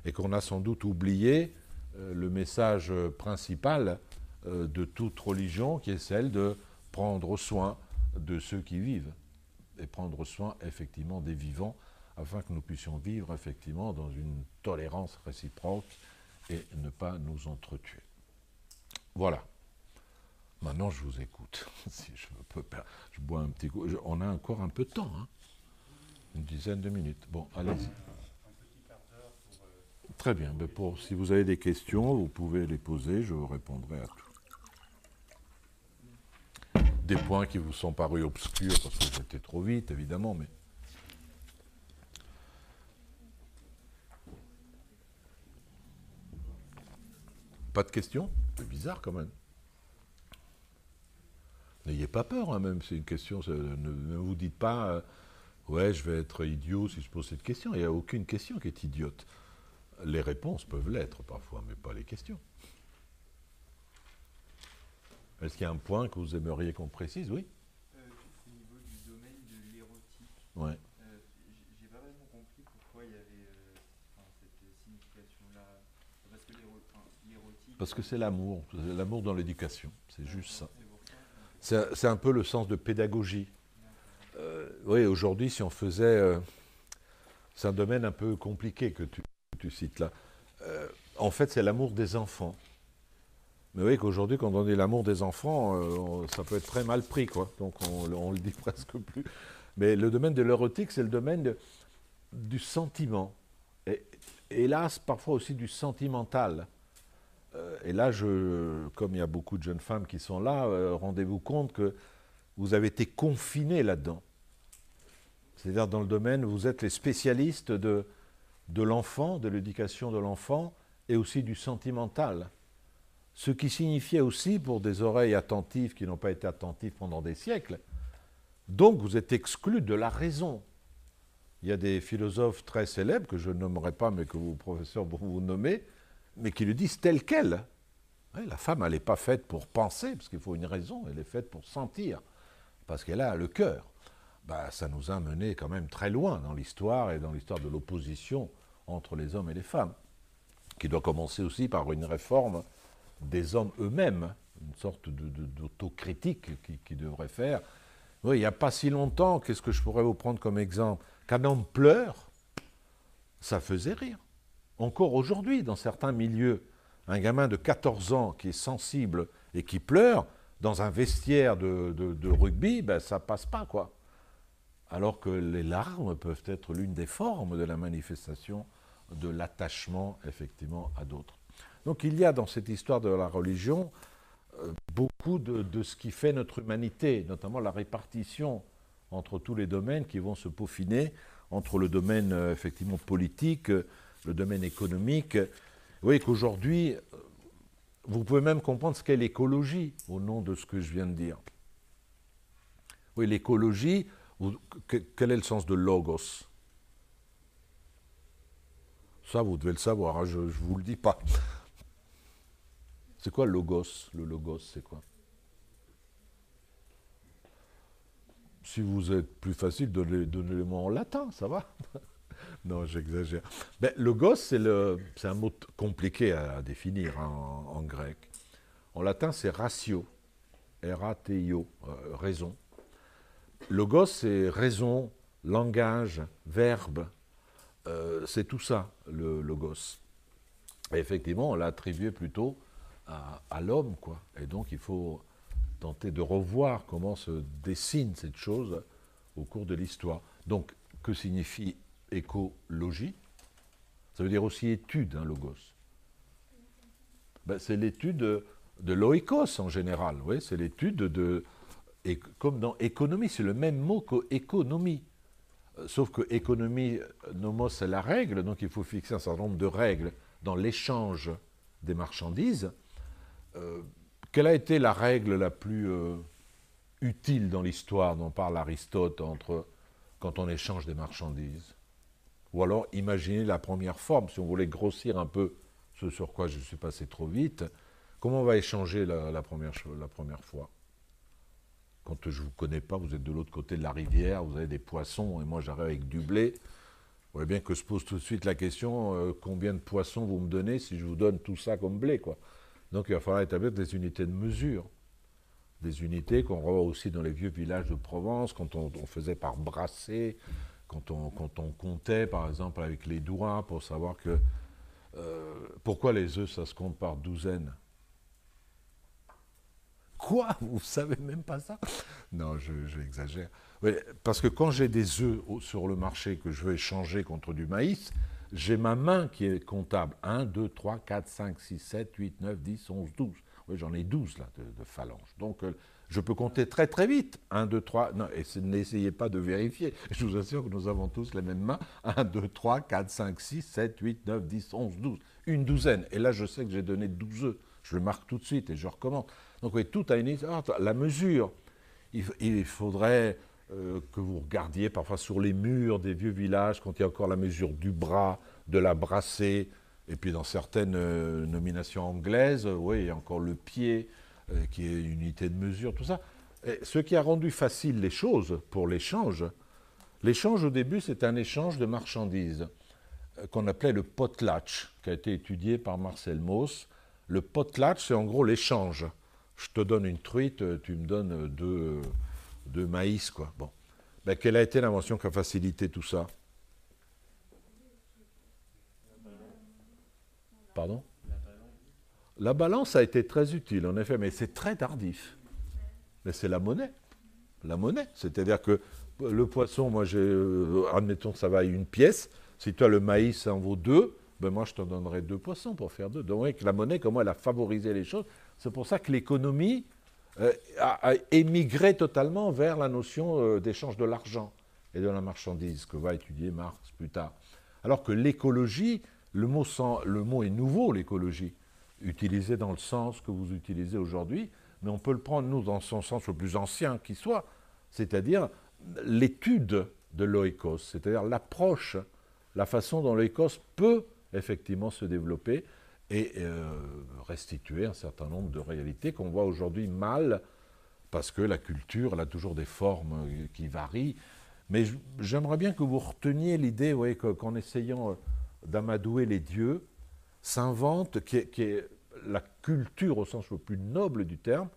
Et qu'on a sans doute oublié euh, le message principal euh, de toute religion, qui est celle de prendre soin de ceux qui vivent et prendre soin effectivement des vivants afin que nous puissions vivre effectivement dans une tolérance réciproque et ne pas nous entretuer. Voilà. Maintenant, je vous écoute. (laughs) si je peux je bois un petit coup. On a encore un peu de temps, hein une dizaine de minutes. Bon, allez-y. Très bien. Mais pour, si vous avez des questions, vous pouvez les poser. Je répondrai à tout des points qui vous sont parus obscurs parce que j'étais trop vite, évidemment, mais. Pas de questions? C'est bizarre quand même. N'ayez pas peur, hein, même, c'est une question. Ne, vous dites pas, euh, ouais, je vais être idiot si je pose cette question. Il n'y a aucune question qui est idiote. Les réponses peuvent l'être parfois, mais pas les questions. Est-ce qu'il y a un point que vous aimeriez qu'on précise? Oui euh, Au niveau du domaine de l'érotique. Ouais. Euh, J'ai pas vraiment compris pourquoi il y avait euh, cette signification-là. Parce que l'érotique. Parce que c'est l'amour, l'amour dans l'éducation, c'est juste ça. C'est un peu le sens de pédagogie. Euh, oui, aujourd'hui, si on faisait. Euh, c'est un domaine un peu compliqué que tu, tu cites là. en fait, c'est l'amour des enfants. Mais oui, qu'aujourd'hui, quand on dit l'amour des enfants, euh, ça peut être très mal pris, quoi. Donc on, ne le dit (laughs) presque plus. Mais le domaine de l'érotique, c'est le domaine du sentiment. Et hélas, parfois aussi du sentimental. Euh, et là, je, comme il y a beaucoup de jeunes femmes qui sont là, euh, rendez-vous compte que vous avez été confinés là-dedans. C'est-à-dire dans le domaine, vous êtes les spécialistes de, de l'enfant, de l'éducation de l'enfant, et aussi du sentimental. Ce qui signifiait aussi, pour des oreilles attentives qui n'ont pas été attentives pendant des siècles, donc vous êtes exclu de la raison. Il y a des philosophes très célèbres, que je ne nommerai pas, mais que vous, professeur, vous, nommez, mais qui le disent tel quel. la femme, elle n'est pas faite pour penser, parce qu'il faut une raison, elle est faite pour sentir, parce qu'elle a le cœur. Bah, ça nous a mené quand même très loin dans l'histoire et dans l'histoire de l'opposition entre les hommes et les femmes, qui doit commencer aussi par une réforme des hommes eux-mêmes, une sorte d'autocritique qui, devrait faire. Oui, il n'y a pas si longtemps, qu'est-ce que je pourrais vous prendre comme exemple? Qu'un homme pleure, ça faisait rire. Encore aujourd'hui, dans certains milieux, un gamin de 14 ans qui est sensible et qui pleure, dans un vestiaire de, rugby, ben, ça passe pas, quoi. Alors que les larmes peuvent être l'une des formes de la manifestation de l'attachement, effectivement, à d'autres. Donc il y a dans cette histoire de la religion euh, beaucoup de, ce qui fait notre humanité, notamment la répartition entre tous les domaines qui vont se peaufiner, entre le domaine euh, effectivement politique, le domaine économique. Vous voyez qu'aujourd'hui, vous pouvez même comprendre ce qu'est l'écologie au nom de ce que je viens de dire. Oui, l'écologie, quel est le sens de logos? Ça, vous devez le savoir, hein, je ne vous le dis pas. C'est quoi logos? Le logos, c'est quoi? Si vous êtes plus facile, donnez-le-moi en latin, ça va? (laughs) Non, j'exagère. Logos, c'est un mot compliqué à, définir hein, en, grec. En latin, c'est ratio. R-A-T-I-O, euh, raison. Logos, c'est raison, langage, verbe. Euh, c'est tout ça, le logos. Et effectivement, on l'a attribué plutôt à, l'homme, quoi. Et donc, il faut tenter de revoir comment se dessine cette chose au cours de l'histoire. Donc, que signifie écologie? Ça veut dire aussi étude, hein, logos. Ben, c'est l'étude de, de l'oikos en général, c'est l'étude de. Et comme dans économie, c'est le même mot qu'économie. Euh, sauf que économie, nomos, c'est la règle, donc il faut fixer un certain nombre de règles dans l'échange des marchandises. Euh, quelle a été la règle la plus euh, utile dans l'histoire dont parle Aristote entre quand on échange des marchandises? Ou alors imaginez la première forme, si on voulait grossir un peu ce sur quoi je suis passé trop vite, comment on va échanger la première fois? Quand je ne vous connais pas, vous êtes de l'autre côté de la rivière, vous avez des poissons et moi j'arrive avec du blé. Vous voyez bien que se pose tout de suite la question euh, combien de poissons vous me donnez si je vous donne tout ça comme blé quoi. Donc il va falloir établir des unités de mesure, des unités qu'on revoit aussi dans les vieux villages de Provence, quand on, faisait par brassée, quand on, comptait par exemple avec les doigts pour savoir que... Euh, pourquoi les œufs, ça se compte par douzaine? Quoi (laughs) Vous savez même pas ça? Non, j'exagère. parce que quand j'ai des œufs sur le marché que je veux échanger contre du maïs, j'ai ma main qui est comptable. 1, 2, 3, 4, 5, 6, 7, 8, 9, 10, 11, 12. Oui, j'en ai 12 là de, phalanges. Donc euh, je peux compter très très vite. 1, 2, 3. Non, et n'essayez pas de vérifier. Je vous assure que nous avons tous les mêmes mains. 1, 2, 3, 4, 5, 6, 7, 8, 9, 10, 11, 12. Une douzaine. Et là, je sais que j'ai donné 12 œufs. Je le marque tout de suite et je recommence. Donc oui, tout a une. La mesure. Il, faudrait euh, que vous regardiez parfois sur les murs des vieux villages, quand il y a encore la mesure du bras, de la brassée, et puis dans certaines euh, nominations anglaises, oui, il y a encore le pied, euh, qui est une unité de mesure, tout ça. ce qui a rendu facile les choses pour l'échange, l'échange au début, c'est un échange de marchandises qu'on appelait le potlatch, qui a été étudié par Marcel Mauss. Le potlatch, c'est en gros l'échange. Je te donne une truite, tu me donnes deux de maïs, quoi. Bon. Ben, quelle a été l'invention qui a facilité tout ça? Pardon? La balance a été très utile, en effet, mais c'est très tardif. Mais c'est la monnaie. La monnaie. C'est-à-dire que le poisson, moi, j'ai, euh, admettons ça vaille une pièce. Si toi, le maïs, ça en vaut deux, ben moi, je t'en donnerai deux poissons pour faire deux. Donc, la monnaie, comment elle a favorisé les choses. C'est pour ça que l'économie euh, a, émigré totalement vers la notion euh, d'échange de l'argent et de la marchandise que va étudier Marx plus tard. Alors que l'écologie, le mot, est nouveau, l'écologie, utilisé dans le sens que vous utilisez aujourd'hui, mais on peut le prendre, nous, dans son sens le plus ancien qui soit, c'est-à-dire l'étude de l'oikos, c'est-à-dire l'approche, la façon dont l'oikos peut effectivement se développer et euh, restituer un certain nombre de réalités qu'on voit aujourd'hui mal, parce que la culture elle a toujours des formes euh, qui varient. Mais j'aimerais bien que vous reteniez l'idée qu'en essayant euh, d'amadouer les dieux, s'invente, qui, est, la culture au sens le plus noble du terme,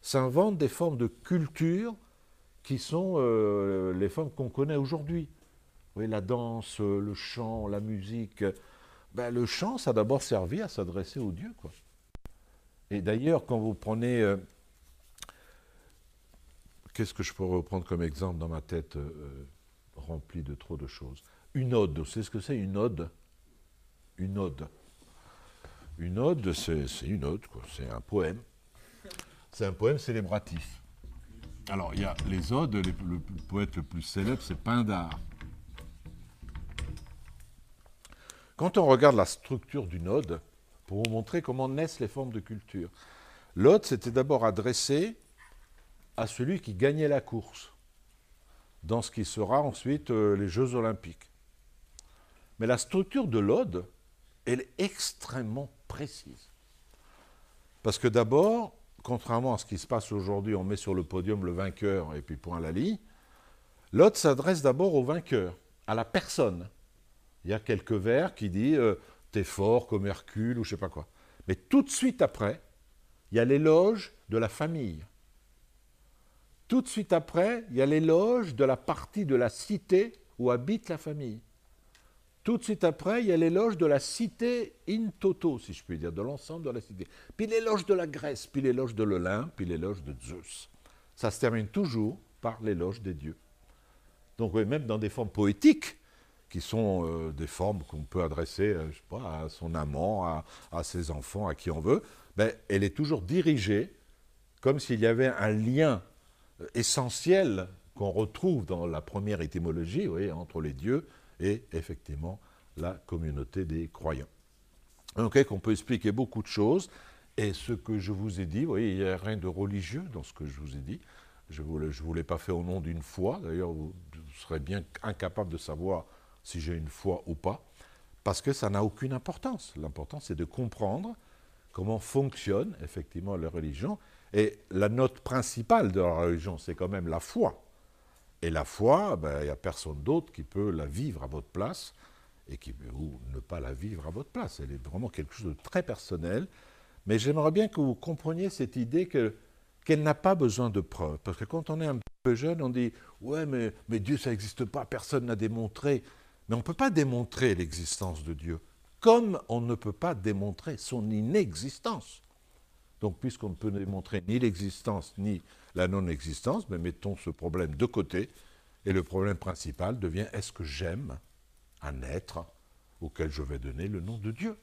s'invente des formes de culture qui sont les formes qu'on connaît aujourd'hui. La danse, le chant, la musique, ben, le chant, ça a d'abord servi à s'adresser aux dieux. Quoi. Et d'ailleurs, quand vous prenez euh, qu'est-ce que je pourrais reprendre comme exemple dans ma tête euh, remplie de trop de choses? Une ode, vous savez ce que c'est une ode? Une ode. Une ode, c'est une ode, c'est un poème. C'est un poème célébratif. Alors, il y a les odes, le poète le plus célèbre, c'est Pindare. Quand on regarde la structure d'une ode, pour vous montrer comment naissent les formes de culture, l'ode s'était d'abord adressé à celui qui gagnait la course, dans ce qui sera ensuite euh, les Jeux olympiques. Mais la structure de l'ode, elle est extrêmement précise. Parce que d'abord, contrairement à ce qui se passe aujourd'hui, on met sur le podium le vainqueur et puis point la l'ode s'adresse d'abord au vainqueur, à la personne. Il y a quelques vers qui disent euh, T'es fort comme Hercule ou je sais pas quoi. Mais tout de suite après, il y a l'éloge de la famille. Tout de suite après, il y a l'éloge de la partie de la cité où habite la famille. Tout de suite après, il y a l'éloge de la cité in toto, si je puis dire, de l'ensemble de la cité. Puis l'éloge de la Grèce, puis l'éloge de l'Olympe, puis l'éloge de Zeus. Ça se termine toujours par l'éloge des dieux. Donc même dans des formes poétiques, qui sont euh, des formes qu'on peut adresser euh, à son amant, à, ses enfants, à qui on veut, ben, elle est toujours dirigée comme s'il y avait un lien essentiel qu'on retrouve dans la première étymologie, entre les dieux et effectivement la communauté des croyants. Donc, qu'on peut expliquer beaucoup de choses. Et ce que je vous ai dit, vous voyez, il n'y a rien de religieux dans ce que je vous ai dit. Je ne vous l'ai pas fait au nom d'une foi. D'ailleurs, vous, serez bien incapable de savoir si j'ai une foi ou pas, parce que ça n'a aucune importance. L'important, c'est de comprendre comment fonctionne effectivement la religion et la note principale de la religion, c'est quand même la foi. Et la foi, ben, il n'y a personne d'autre qui peut la vivre à votre place et qui ou ne pas la vivre à votre place. Elle est vraiment quelque chose de très personnel. Mais j'aimerais bien que vous compreniez cette idée que, qu'elle n'a pas besoin de preuves. Parce que quand on est un peu jeune, on dit Ouais, mais, mais Dieu, ça n'existe pas, personne n'a démontré. Mais on ne peut pas démontrer l'existence de Dieu, comme on ne peut pas démontrer son inexistence. Donc, puisqu'on ne peut démontrer ni l'existence ni la non-existence, mais mettons ce problème de côté, et le problème principal devient est-ce que j'aime un être auquel je vais donner le nom de Dieu?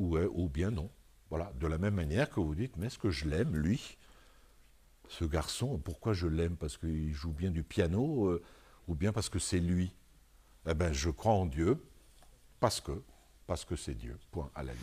Ou, ou bien non. Voilà, de la même manière que vous dites, mais est-ce que je l'aime, lui Ce garçon, pourquoi je l'aime? Parce qu'il joue bien du piano euh, ou bien parce que c'est lui? Eh bien, je crois en Dieu parce que, c'est Dieu. Point à la ligne.